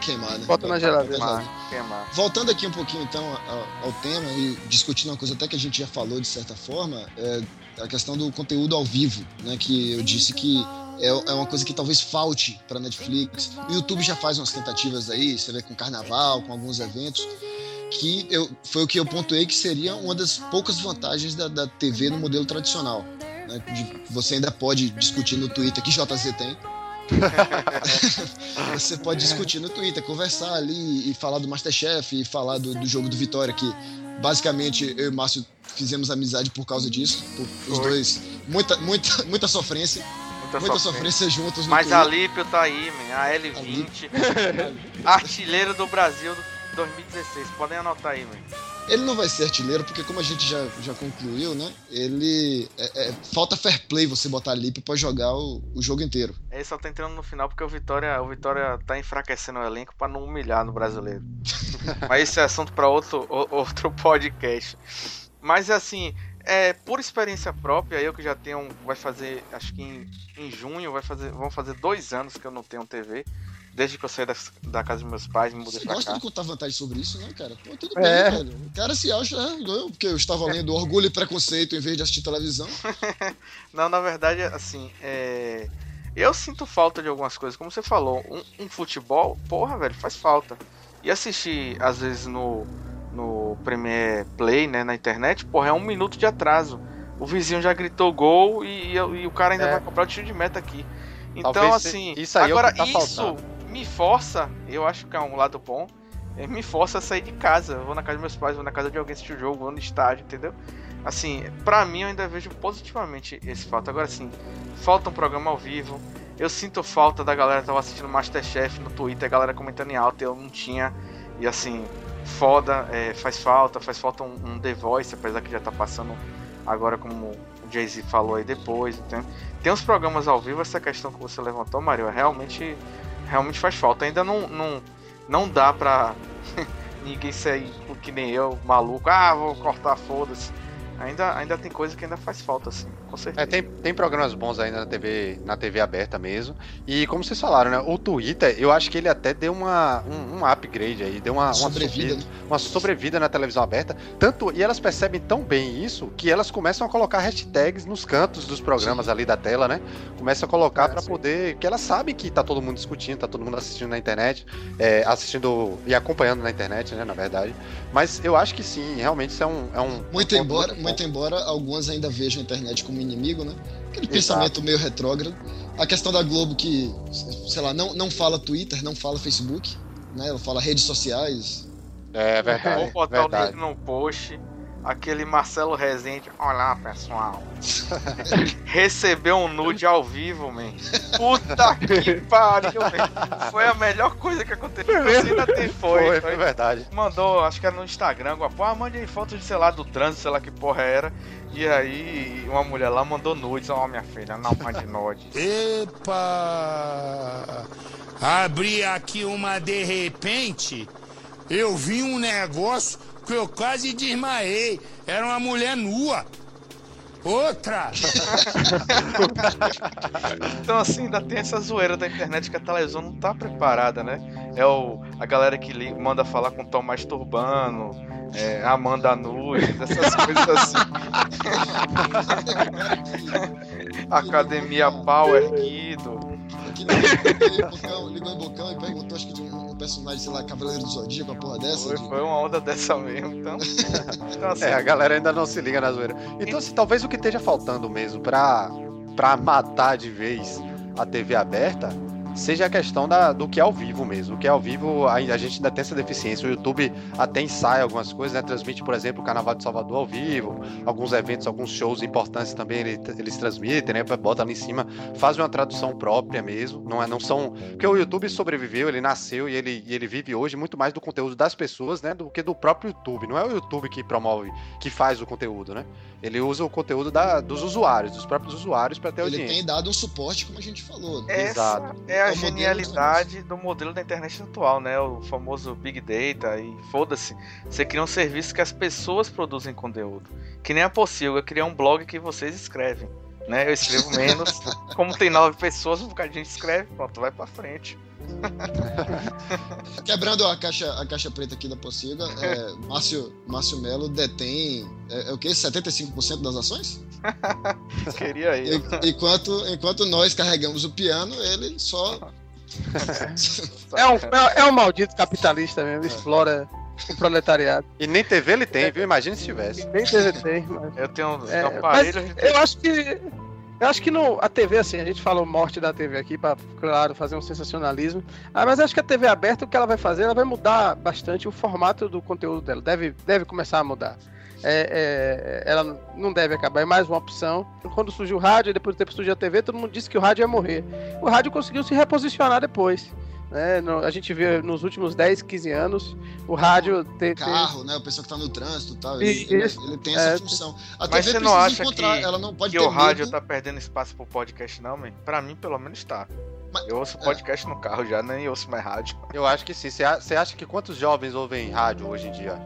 Queimar, né? Bota na geladeira. queimar. queimar. Voltando aqui um pouquinho então ao, ao tema e discutindo uma coisa até que a gente já falou de certa forma, é a questão do conteúdo ao vivo, né? Que eu disse que é, é uma coisa que talvez falte para Netflix. O YouTube já faz umas tentativas aí, você vê com carnaval, com alguns eventos, que eu, foi o que eu pontuei que seria uma das poucas vantagens da, da TV no modelo tradicional. Né? De- você ainda pode discutir no Twitter, que JZ tem. você pode discutir no Twitter, conversar ali e falar do Masterchef e falar do, do jogo do Vitória, que basicamente eu e o Márcio fizemos amizade por causa disso. por- os dois. Muita, muita, muita sofrência. Muita, Muita sofrência. sofrência juntos no Mas a Twitter. Lípio tá aí, man. A L20. artilheiro do Brasil do 2016. Podem anotar aí, man. Ele não vai ser artilheiro, porque como a gente já, já concluiu, né? Ele. é- é- falta fair play você botar Lipe pra jogar o, o jogo inteiro. Ele só tá entrando no final porque o Vitória, o Vitória tá enfraquecendo o elenco pra não humilhar no brasileiro. Mas esse é assunto pra outro, outro podcast. Mas assim, é, por experiência própria, eu que já tenho. Vai fazer, acho que em, em junho, vai fazer, vão fazer dois anos que eu não tenho TV. Desde que eu saí da, da casa dos meus pais, me mudei Você pra gosta cá. de contar vantagem sobre isso, né, cara? Pô, tudo É. bem, velho. O cara se acha, é, igual eu, porque eu estava lendo Orgulho e Preconceito em vez de assistir televisão. Não, na verdade, assim, é... eu sinto falta de algumas coisas. Como você falou, um, um futebol, porra, velho, faz falta. E assistir, às vezes, no, no Premier Play, né, na internet, porra, é um minuto de atraso. O vizinho já gritou gol e, e- e o cara ainda É. vai comprar o tiro de meta aqui. Então, Talvez assim, isso aí é o agora que tá isso faltando. Me força, eu acho que é um lado bom, é, me força a sair de casa. Eu vou na casa dos meus pais, vou na casa de alguém assistir o jogo, vou no estádio, entendeu? Assim, pra mim eu ainda vejo positivamente esse fato. Agora sim, falta um programa ao vivo. Eu sinto falta da galera que tava assistindo Masterchef no Twitter, a galera comentando em alta, eu não tinha. E assim, foda, é, faz falta, faz falta um, um The Voice, apesar que já tá passando agora como o Jay-Z falou aí depois. Tem, tem uns programas ao vivo, essa questão que você levantou, Mario, é realmente realmente faz falta. Ainda não, não, não dá pra ninguém sair que nem eu, maluco, ah, vou cortar, foda-se. Ainda, ainda tem coisa que ainda faz falta, assim, com certeza. É, tem, tem programas bons ainda na TV, na TV aberta mesmo. E como vocês falaram, né? O Twitter, eu acho que ele até deu uma, um, um upgrade aí, deu uma, uma Sobrevida, subida, uma sobrevida na televisão aberta. Tanto, e elas percebem tão bem isso que elas começam a colocar hashtags nos cantos dos programas ali da tela, né? Começam a colocar É, pra sim. poder. Que elas sabem que tá todo mundo discutindo, tá todo mundo assistindo na internet, é, assistindo e acompanhando na internet, né? Na verdade. Mas eu acho que sim, realmente isso é um. É um Muito um embora. Embora algumas ainda vejam a internet como inimigo, né? Aquele Exato. pensamento meio retrógrado. A questão da Globo que, sei lá, não, não fala Twitter, não fala Facebook, né? Ela fala redes sociais. É verdade. Vou botar verdade. o link post. Aquele Marcelo Rezende. Olá, pessoal. Recebeu um nude ao vivo, man. Puta que pariu, man. Foi a melhor coisa que aconteceu. Ainda tem, foi, Foi, foi. verdade. Mandou, acho que era no Instagram, alguma porra, mande aí foto de, sei lá, do trânsito, sei lá que porra era. E aí, uma mulher lá mandou nudes. Ó, minha filha, não mande nudes. Epa! Abri aqui uma de repente, eu vi um negócio que eu quase desmaiei. Era uma mulher nua. Outra! Então, assim, ainda tem essa zoeira da internet que a televisão não tá preparada, né? É o, a galera que li- manda falar com o Tom Masturbano, é, Amanda Nunes, essas coisas assim. Academia Power Guido. Em Bocão, ligou em Bocão e perguntou, acho que de um, um personagem, sei lá, Cavaleiro do Zodíaco, uma porra dessa. Foi, de- foi uma onda dessa mesmo, então. então assim, É, a galera ainda não se liga na zoeira. Então, assim, talvez o que esteja faltando mesmo pra, pra matar de vez a TV aberta seja a questão da, do que é ao vivo mesmo. O que é ao vivo, a, a gente ainda tem essa deficiência. O YouTube até ensaia algumas coisas, né? Transmite, por exemplo, o Carnaval de Salvador ao vivo, alguns eventos, alguns shows importantes também ele- eles transmitem, né? Bota ali em cima, fazem uma tradução própria mesmo. Não, é, não são. Porque o YouTube sobreviveu, ele nasceu e ele, e ele vive hoje muito mais do conteúdo das pessoas, né? Do que do próprio YouTube. Não é o YouTube que promove, que faz o conteúdo, né? Ele usa o conteúdo da, dos usuários, dos próprios usuários para ter Ele audiência. tem dado um suporte, como a gente falou. essa exato. é É modelo genialidade do modelo da internet atual, né? O famoso Big Data e foda-se. Você cria um serviço que as pessoas produzem conteúdo. Que nem a Pocilga criar um blog que vocês escrevem. Né? Eu escrevo menos. Como tem nove pessoas, um gente escreve, pronto, vai pra frente. Quebrando a caixa, a caixa preta aqui da Pocilga, é, Márcio, Márcio Melo detém, é, é o quê? 75% das ações? Queria aí. E- enquanto, enquanto nós carregamos o piano, ele só... É um, é, é um maldito capitalista mesmo, explora o proletariado. E nem TV ele tem, viu? Imagina se tivesse. Nem TV tem, mas. Eu tenho um É, aparelho. mas eu acho que. Eu acho que no, a TV, assim, a gente falou morte da TV aqui para, claro, fazer um sensacionalismo. Ah, mas acho que a TV aberta, o que ela vai fazer, ela vai mudar bastante o formato do conteúdo dela. Deve, deve começar a mudar. É, é, ela não deve acabar, é mais uma opção. Quando surgiu o rádio, depois do tempo surgiu a TV, todo mundo disse que o rádio ia morrer. O rádio conseguiu se reposicionar depois. Né? No- a gente vê nos últimos 10, 15 anos o rádio ter. ter- carro, né? O pessoal que tá no trânsito e tal. Ele, ele, Isso. ele tem essa É. função. A Mas TV você não acha que- ela não pode Que ter o rádio medo. tá perdendo espaço pro podcast, não, man? Pra mim, pelo menos tá. Mas- Eu ouço podcast no carro já, nem ouço mais rádio. Eu acho que sim. Você acha que quantos jovens ouvem rádio hoje em dia?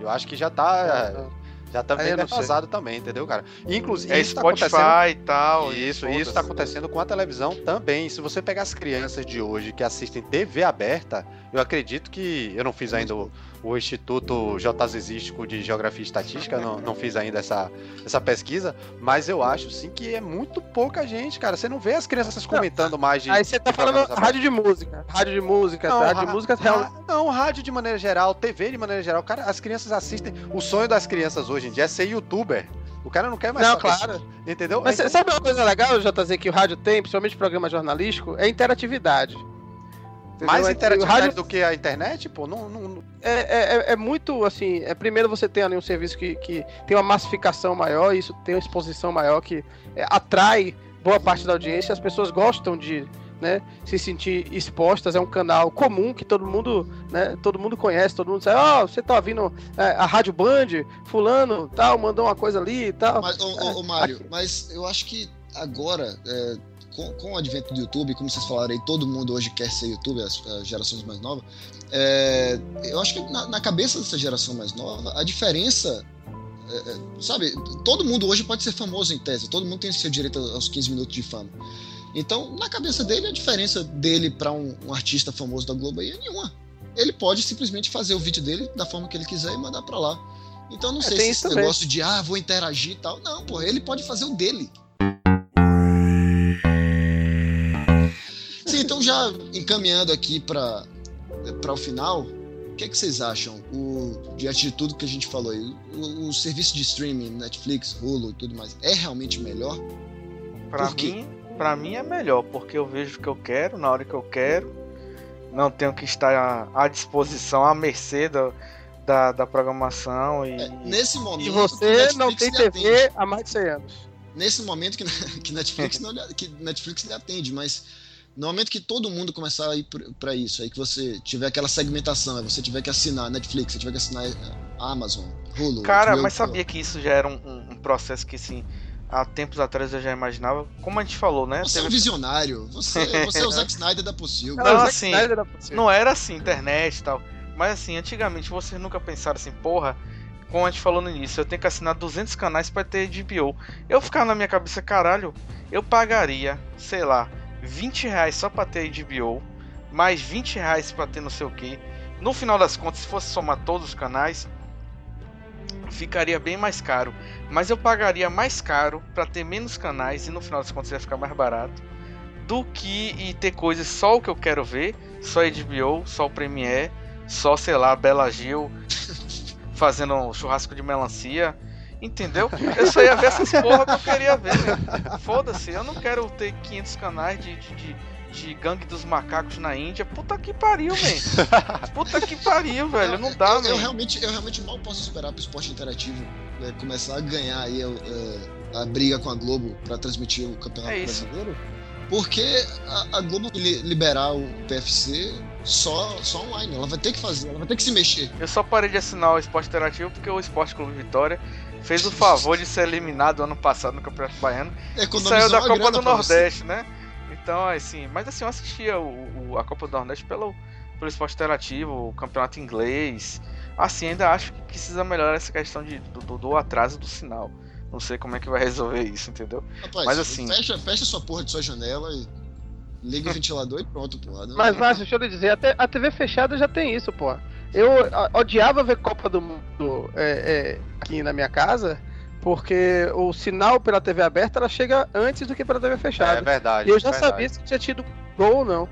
Eu acho que já tá. Já tá bem defasado também, entendeu, cara? Inclusive, É isso tá Spotify acontecendo. e tal. Isso, e isso tá acontecendo com a televisão também. Se você pegar as crianças de hoje que assistem TV aberta, eu acredito que. Eu não fiz ainda o, o Instituto Jazístico de Geografia e Estatística, não, não fiz ainda essa, essa pesquisa, mas eu acho sim que é muito pouca gente, cara. Você não vê as crianças comentando mais de. Aí você tá falando rádio de música. Rádio de música, Não, rádio de música não, rádio de maneira geral, TV de maneira geral. Cara, as crianças assistem. O sonho das crianças hoje em dia é ser youtuber. O cara não quer mais Não, claro. Entendeu? Mas Então- sabe uma coisa legal, JZ, que o rádio tem, principalmente programa jornalístico? É interatividade. Mais É- interatividade rádio do que a internet, pô, não, não- não- é, é, é- é muito assim. É, primeiro você tem ali um serviço que, que tem uma massificação maior, isso tem uma exposição maior que é, atrai boa parte da audiência, as pessoas gostam de né, se sentir expostas, é um canal comum que todo mundo, né, todo mundo conhece, todo mundo sabe, ó, você tá ouvindo é, a Rádio Band, fulano, tal, mandou uma coisa ali e tal. Mas, ô, ô, ô, Mário, mas eu acho que agora, é, com, com o advento do YouTube, como vocês falaram aí, todo mundo hoje quer ser YouTube, as, as gerações mais novas. É, eu acho que na, na, cabeça dessa geração mais nova, a diferença. É, é sabe, todo mundo hoje pode ser famoso em tese, todo mundo tem seu direito aos 15 minutos de fama. Então, na cabeça dele, a diferença dele para um, um, artista famoso da Globo aí é nenhuma. Ele pode simplesmente fazer o vídeo dele da forma que ele quiser e mandar para lá. Então, não é, sei se esse também. negócio de, ah, vou interagir e tal. Não, pô, ele pode fazer o dele. Então já encaminhando aqui para o final, o que, é que vocês acham? O, diante de tudo que a gente falou aí, o, o serviço de streaming, Netflix, Hulu e tudo mais, é realmente melhor? Para mim, para mim é melhor, porque eu vejo o que eu quero, na hora que eu quero. Não tenho que estar à disposição, à mercê da, da, da programação. E, é, nesse momento. E você não tem TV há mais de 100 anos. Nesse momento que, que, Netflix, não, que Netflix lhe atende, mas no momento que todo mundo começar a ir para isso, aí que você tiver aquela segmentação, aí você tiver que assinar Netflix, você tiver que assinar eh, Amazon, Hulu. Cara, mas sabia que isso já era um, um processo que assim há tempos atrás eu já imaginava. Como a gente falou, né? Você Teve... é um visionário. Você, você é o Zack Snyder da possível. Não, não assim, não era assim, internet e tal. Mas assim, antigamente vocês nunca pensaram assim, porra, como a gente falou no início, eu tenho que assinar 200 canais para ter HBO. Eu ficava na minha cabeça, caralho, eu pagaria, sei lá, 20 reais só pra ter HBO, mais 20 reais pra ter não sei o que. No final das contas, se fosse somar todos os canais, ficaria bem mais caro. Mas eu pagaria mais caro para ter menos canais e no final das contas ia ficar mais barato. Do que e ter coisas só o que eu quero ver, só HBO, só o Premiere, só, sei lá, Bela Gil fazendo um churrasco de melancia. Entendeu? Eu só ia ver essas porra que eu queria ver, Foda-se, eu não quero ter 500 canais de, de, de de gangue dos macacos na Índia. Puta que pariu, man. Puta que pariu, velho. Não dá, eu, eu, realmente, eu realmente mal posso esperar pro esporte interativo né, começar a ganhar aí a, a, briga com a Globo para transmitir o Campeonato é Brasileiro. Porque a, a Globo liberar o PFC só, só online. Ela vai ter que fazer, ela vai ter que se mexer. Eu só parei de assinar o Esporte Interativo porque o Esporte Clube Vitória fez o favor de ser eliminado ano passado no Campeonato Baiano. E saiu da Copa do Nordeste, né? Então, assim, mas assim, eu assistia o, o, a Copa do Nordeste pelo, pelo esporte interativo, o campeonato inglês. Assim, ainda acho que precisa melhorar essa questão de, do, do atraso do sinal. Não sei como é que vai resolver isso, entendeu? Rapaz, mas assim. Fecha, fecha sua porra de sua janela e liga o ventilador e pronto, porra. Mas, Márcio, deixa eu lhe dizer, até a TV fechada já tem isso, porra. Eu odiava ver Copa do Mundo é, é, aqui na minha casa, porque o sinal pela TV aberta ela chega antes do que pela TV fechada. É verdade. E eu já verdade. sabia se tinha tido gol ou não.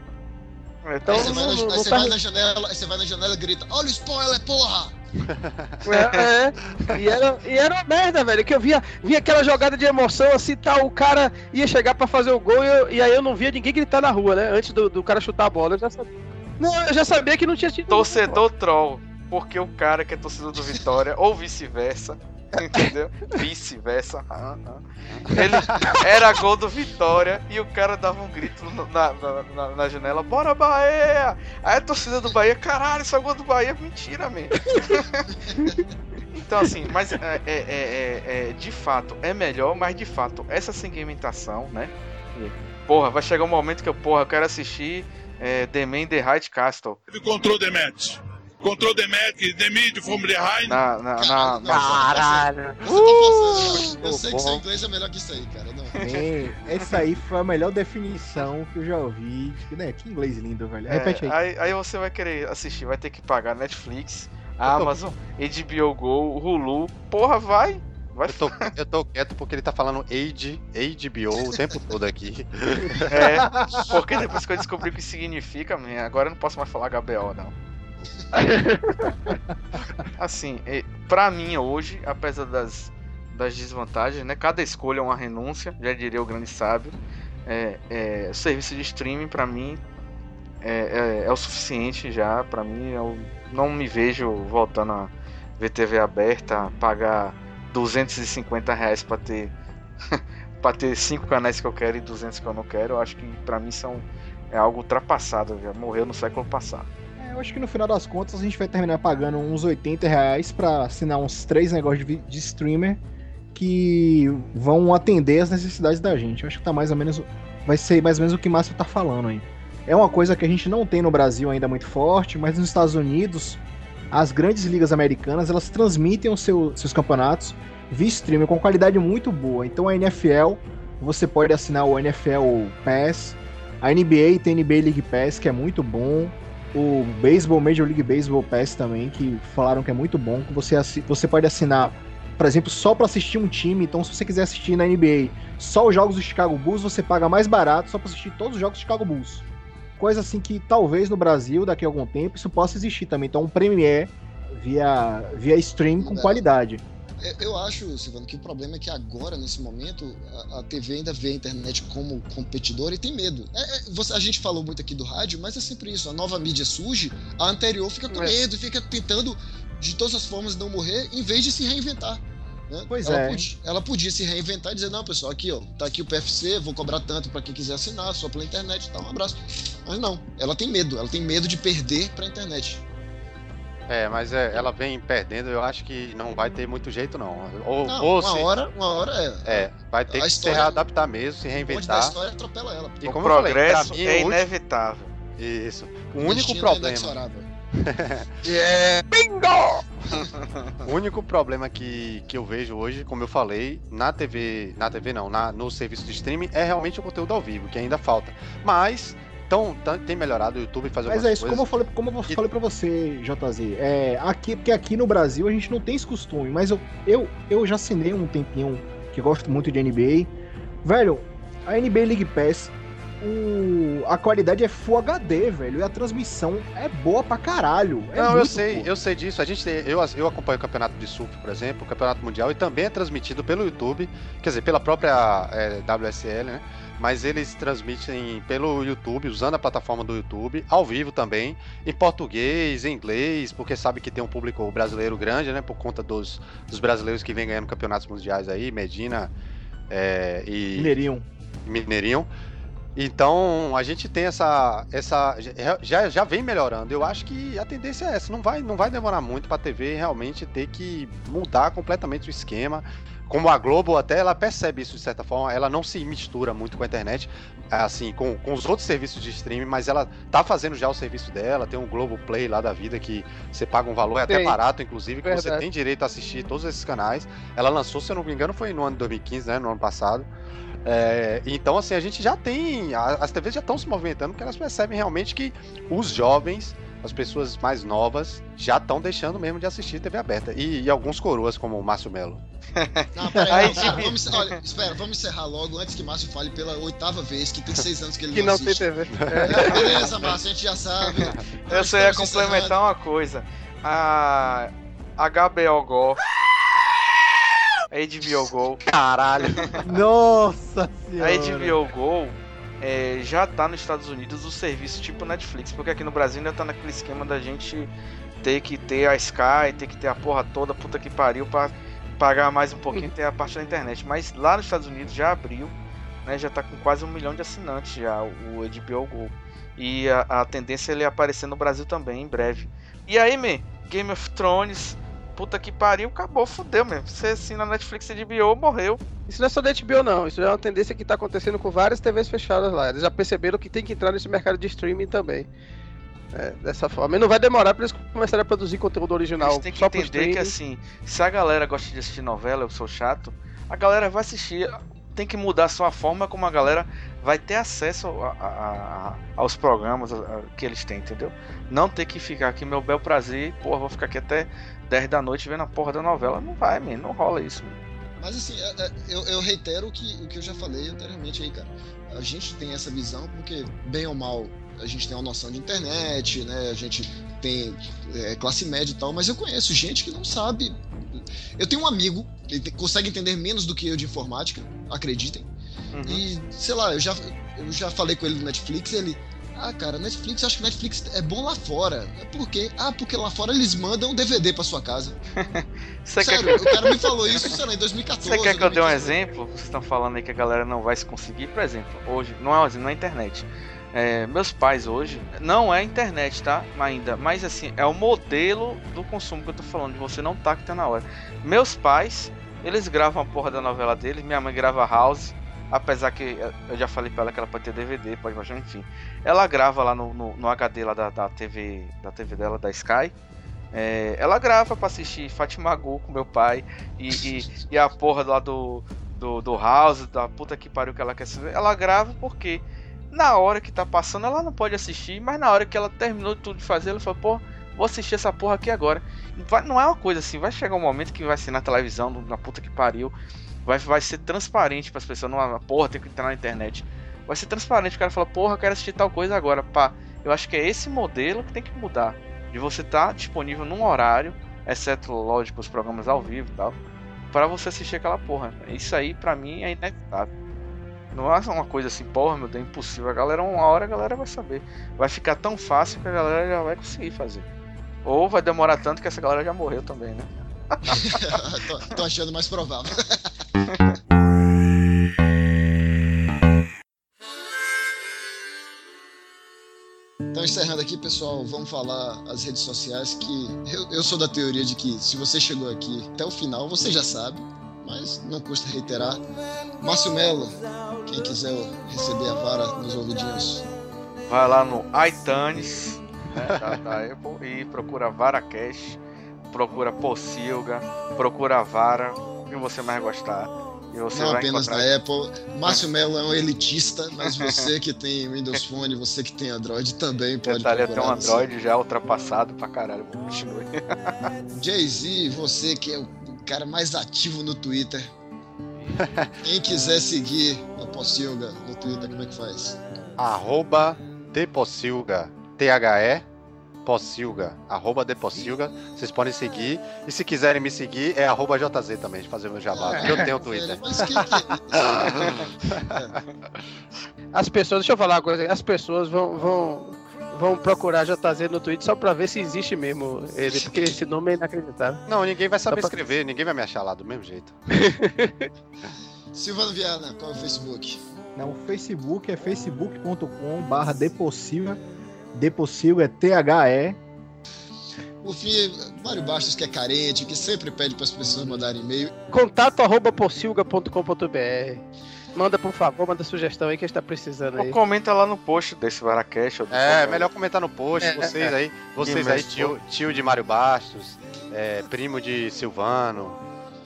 Então, aí você, não, vai, na, não, você tá... vai, na, janela, você vai na janela e grita: Olha o spoiler, porra! É, é. E, era, e era uma merda, velho. Que eu via, via aquela jogada de emoção assim, tal. O cara ia chegar para fazer o gol e, eu, e, aí eu não via ninguém gritar na rua, né? Antes do, do cara chutar a bola. Eu já sabia. Não, eu já sabia que não tinha tido. Torcedor troll. Porque o cara que é torcedor do Vitória, ou vice-versa, Entendeu? Vice-versa. Ele era gol do Vitória e o cara dava um grito na, na, na, janela: Bora Bahia! Aí a torcida do Bahia, caralho, isso é gol do Bahia, mentira, man. Então, assim, mas é, é, é, é, de fato é melhor, mas de fato, essa segmentação, né? Porra, vai chegar um momento que eu, porra, eu quero assistir é, The Man The High Castle. Ele controlou The Match. Control the Mac, the Mid, from behind. Na, na, na, Caralho. Você tá Eu sei que seu inglês é melhor que isso aí, cara. Não. essa aí foi a melhor definição que eu já ouvi. Né? Que inglês lindo, velho. Repete aí. aí. Aí você vai querer assistir, vai ter que pagar Netflix, Amazon, HBO Go, Hulu. Porra, vai. Vai eu, tô, eu tô quieto porque ele tá falando Age, HBO o tempo todo aqui. É, porque depois que eu descobri o que significa, agora eu não posso mais falar HBO, não. assim, para mim hoje, apesar das, das desvantagens, né? Cada escolha é uma renúncia, já diria o grande sábio. É, é, o serviço de streaming para mim é, é, é, o suficiente já. Para mim, eu não me vejo voltando a ver TV aberta, pagar 250 reais para ter para ter cinco canais que eu quero e 200 que eu não quero. Eu acho que para mim são é algo ultrapassado, já morreu no século passado eu acho que no final das contas a gente vai terminar pagando uns 80 reais pra assinar uns três negócios de, de streamer que vão atender as necessidades da gente. Eu acho que tá mais ou menos vai ser mais ou menos o que o Márcio tá falando aí. É uma coisa que a gente não tem no Brasil ainda muito forte, mas nos Estados Unidos, as grandes ligas americanas, elas transmitem os seu, seus campeonatos via streaming com qualidade muito boa. Então a NFL, você pode assinar o NFL Pass, a NBA tem NBA League Pass, que é muito bom. O Baseball, Major League Baseball Pass também, que falaram que é muito bom. Você, você pode assinar, por exemplo, só para assistir um time. Então, se você quiser assistir na NBA só os jogos do Chicago Bulls, você paga mais barato só para assistir todos os jogos do Chicago Bulls. Coisa assim que talvez no Brasil, daqui a algum tempo, isso possa existir também. Então, um Premiere via, via stream com É. qualidade. Eu acho, Silvano, que o problema é que agora, nesse momento, a, a TV ainda vê a internet como competidora e tem medo. É, é, você- a gente falou muito aqui do rádio, mas é sempre isso. A nova mídia surge, a anterior fica com É. medo fica tentando, de todas as formas, não morrer, em vez de se reinventar. Né? Pois ela é. Podia, ela podia se reinventar e dizer, não, pessoal, aqui, ó, tá aqui o PFC, vou cobrar tanto pra quem quiser assinar, só pela internet, tá, um abraço. Mas não, ela tem medo, ela tem medo de perder pra internet. É, mas é, ela vem perdendo, eu acho que não vai ter muito jeito, não. Ou, Não, ou uma se- hora, uma hora é. É, vai ter A que se readaptar mesmo, se O reinventar. história atropela ela. E o falei, progresso mim, é o inevitável. Isso. O único Destino é inexorável. É. Bingo! O único problema que, que eu vejo hoje, como eu falei, na TV, na TV não, na, no serviço de streaming, é realmente o conteúdo ao vivo, que ainda falta. Mas tão, tão- tem melhorado o YouTube faz Mas é isso, como eu coisas. falei, como eu falei pra você, JZ, é, aqui, porque aqui no Brasil a gente não tem esse costume, mas eu, eu, eu já assinei um tempinho que gosto muito de NBA. Velho, a NBA League Pass, o, a qualidade é Full HD, velho, e a transmissão é boa pra caralho. É Não, eu sei, boa. eu sei disso. A gente eu, eu acompanho o campeonato de surf, por exemplo, o campeonato mundial, e também é transmitido pelo YouTube, quer dizer, pela própria é, WSL, né? Mas eles transmitem pelo YouTube, usando a plataforma do YouTube, ao vivo também, em português, em inglês, porque sabe que tem um público brasileiro grande, né? Por conta dos, dos brasileiros que vêm ganhando campeonatos mundiais aí, Medina é, e Mineirinho. Mineirinho. Então, a gente tem essa. essa já, já vem melhorando. Eu acho que a tendência é essa. Não vai, não vai demorar muito para a TV realmente ter que mudar completamente o esquema. Como a Globo até ela percebe isso de certa forma, ela não se mistura muito com a internet, assim, com, com os outros serviços de streaming, mas ela tá fazendo já o serviço dela, tem um Globo Play lá da vida que você paga um valor, é até barato, inclusive, que você Verdade. tem direito a assistir todos esses canais. Ela lançou, se eu não me engano, foi no ano de 2015, né? No ano passado. É, então, assim, a gente já tem. As TVs já estão se movimentando porque elas percebem realmente que os jovens, as pessoas mais novas, já estão deixando mesmo de assistir TV aberta. E, e alguns coroas, como o Márcio Melo. Não, peraí, vamos, olha, espera, vamos encerrar logo antes que Márcio fale pela oitava vez, que tem seis anos que ele Que não não tem assiste. TV. É, beleza, Márcio, a gente já sabe. Eu só ia Estamos complementar uma coisa. A HBO Go. A HBO Go. Caralho! Nossa A senhora. HBO Go é, já tá nos Estados Unidos o serviço tipo Netflix, porque aqui no Brasil ainda tá naquele esquema da gente ter que ter a Sky, ter que ter a porra toda, puta que pariu, pra pagar mais um pouquinho e ter a parte da internet. Mas lá nos Estados Unidos já abriu, né, já tá com quase um milhão de assinantes já, o HBO Go. E a, a tendência é ele aparecer no Brasil também, em breve. E aí, man, Game of Thrones, puta que pariu, acabou, fudeu mesmo. Você assina Netflix e HBO, morreu. Isso não é só da HBO, não. Isso é uma tendência que tá acontecendo com várias TVs fechadas lá. Eles já perceberam que tem que entrar nesse mercado de streaming também. É, dessa forma. E não vai demorar pra eles começarem a produzir conteúdo original Eles têm que só entender que assim, se a galera gosta de assistir novela, eu sou chato, a galera vai assistir. Tem que mudar só a forma como a galera vai ter acesso a- a- a- aos programas que eles têm, entendeu? Não ter que ficar aqui, meu bel prazer, porra, vou ficar aqui até 10 da noite vendo a porra da novela. Não vai, man, não rola isso. man. Mas assim, é- é, eu, eu reitero o que, o que eu já falei anteriormente aí, cara. A gente tem essa visão porque, bem ou mal, a gente tem uma noção de internet, né? A gente tem é, classe média e tal, mas eu conheço gente que não sabe. Eu tenho um amigo, ele consegue entender menos do que eu de informática, acreditem. Uhum. E, sei lá, eu já, eu já falei com ele do Netflix ele. Ah, cara, Netflix, eu acho que Netflix é bom lá fora. É por quê? Ah, porque lá fora eles mandam DVD pra sua casa. Sério, o cara me falou isso, sei lá, em 2014. você quer que eu dê um 2015. exemplo? Vocês estão falando aí que a galera não vai se conseguir, por exemplo, hoje, não é um não é internet. É, meus pais hoje, não é internet, tá? Ainda, mas assim, é o modelo do consumo que eu tô falando, de você não tá que tá na hora. Meus pais, eles gravam a porra da novela deles, minha mãe grava House, Apesar que eu já falei pra ela que ela pode ter DVD, pode baixar, enfim. Ela grava lá no, no, no HD lá da, da TV da TV dela, da Sky. É, ela grava pra assistir Fatima Gu com meu pai e, e, e a porra lá do, do, do House, da puta que pariu que ela quer assistir. Ela grava porque na hora que tá passando ela não pode assistir, mas na hora que ela terminou tudo de fazer, ela falou, pô, vou assistir essa porra aqui agora. Vai, não é uma coisa assim, vai chegar um momento que vai ser na televisão, na puta que pariu, vai, vai ser transparente para as pessoas, não, porra, tem que entrar na internet. Vai ser transparente, o cara fala, porra, eu quero assistir tal coisa agora, pá. Eu acho que é esse modelo que tem que mudar. De você estar tá disponível num horário, exceto, lógico, os programas ao vivo e tal, para você assistir aquela porra. Isso aí, para mim, é inevitável. Não é uma coisa assim, porra, meu Deus, é impossível. A galera, uma hora a galera vai saber. Vai ficar tão fácil que a galera já vai conseguir fazer. Ou vai demorar tanto que essa galera já morreu também, né? Tô, tô achando mais provável. Então, encerrando aqui, pessoal, vamos falar as redes sociais. Que eu, eu, sou da teoria de que se você chegou aqui até o final, você já sabe, mas não custa reiterar. Márcio Mello, quem quiser receber a vara nos ouvidinhos. Vai lá no iTunes né, da, da Apple e procura VaraCast, procura Pocilga, procura a Vara, o que você mais gostar não apenas encontrar... na Apple. Márcio Mello é um elitista, mas você que tem Windows Phone, você que tem Android também pode Detalhe, procurar. Até um Android já ultrapassado pra caralho. Continue. Jay-Z, você que é o cara mais ativo no Twitter. Quem quiser seguir a Possilga no Twitter, como é que faz? Arroba. T-H-E Possilga, arroba Depossilga. Vocês podem seguir. E se quiserem me seguir, é arroba JZ também, de fazer o meu jabá. É, eu tenho Twitter. As pessoas, deixa eu falar uma coisa, as pessoas vão, vão, vão procurar JZ no Twitter só pra ver se existe mesmo ele, porque esse nome é inacreditável. Não, ninguém vai saber pra... escrever, ninguém vai me achar lá do mesmo jeito. Silvano Viana, qual é o Facebook? Não, o Facebook é facebook.com barra Depossilga Depossil é T-H-E. O fim, Mário Bastos, que é carente, que sempre pede para as pessoas mandarem e-mail. Contato arroba. Manda, por favor, manda sugestão aí que a gente tá precisando aí. Ou comenta lá no post desse Varacast. É, melhor comentar no post. É, vocês é. aí, vocês aí, tio, tio de Mário Bastos, é, primo de Silvano,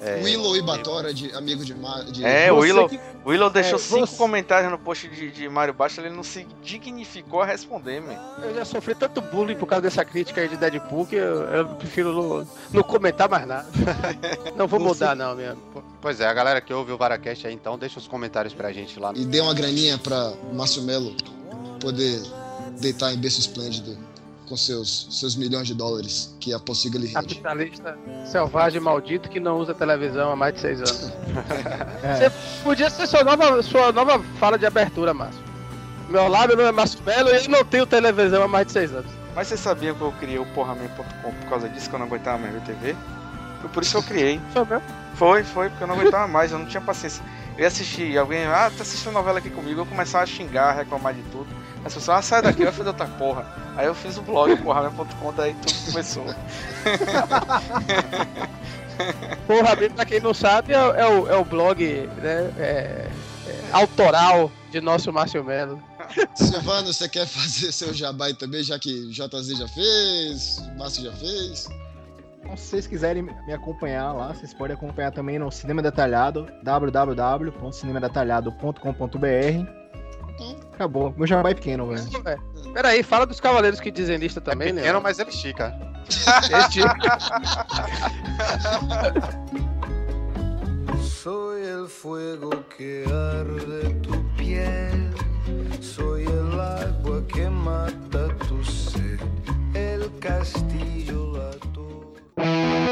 é, Willow e Batora, de amigo de, de É, o Willow, que... Willow deixou é, cinco você... comentários no post de, de Mario Baixo, ele não se dignificou a responder, man. Eu já sofri tanto bullying por causa dessa crítica aí de Deadpool que eu, eu prefiro não, não, comentar mais nada. não vou mudar, não, mesmo. Pois é, a galera que ouve o Varacast aí, então, deixa os comentários pra gente lá. E dê uma graninha pra Márcio Melo poder deitar em berço esplêndido com seus, seus milhões de dólares que a Possiga lhe rende. Capitalista selvagem maldito que não usa televisão há mais de seis anos. é. Você podia ser sua nova, sua nova fala de abertura, Márcio. Meu lábio não é Márcio Belo e eu não tenho televisão há mais de seis anos. Mas você sabia que eu criei o porraman.com por causa disso, que eu não aguentava mais ver TV? Foi por isso que eu criei. Foi mesmo? Foi, foi, porque eu não aguentava mais, eu não tinha paciência. Eu ia assistir, alguém, ah, tá assistindo novela aqui comigo, eu começava a xingar, reclamar de tudo. As pessoas, ah, sai daqui, vai fazer outra porra. Aí eu fiz o blog, porra.com, daí tudo começou. porra, bem, pra quem não sabe, é, é, o, é o blog né, é, é, autoral de nosso Márcio Melo. Silvano, você quer fazer seu jabai também, já que JZ já fez, Márcio já fez? Então, se vocês quiserem me acompanhar lá, vocês podem acompanhar também no Cinema Detalhado, www.cinemadetalhado.com.br Acabou. Meu jabá é pequeno, velho. Pera aí, fala dos cavaleiros que dizem lista também, é pequeno, né? mas ele estica. Soy el fuego que arde tu piel, soy el agua que mata tu sed, el castigo Oh,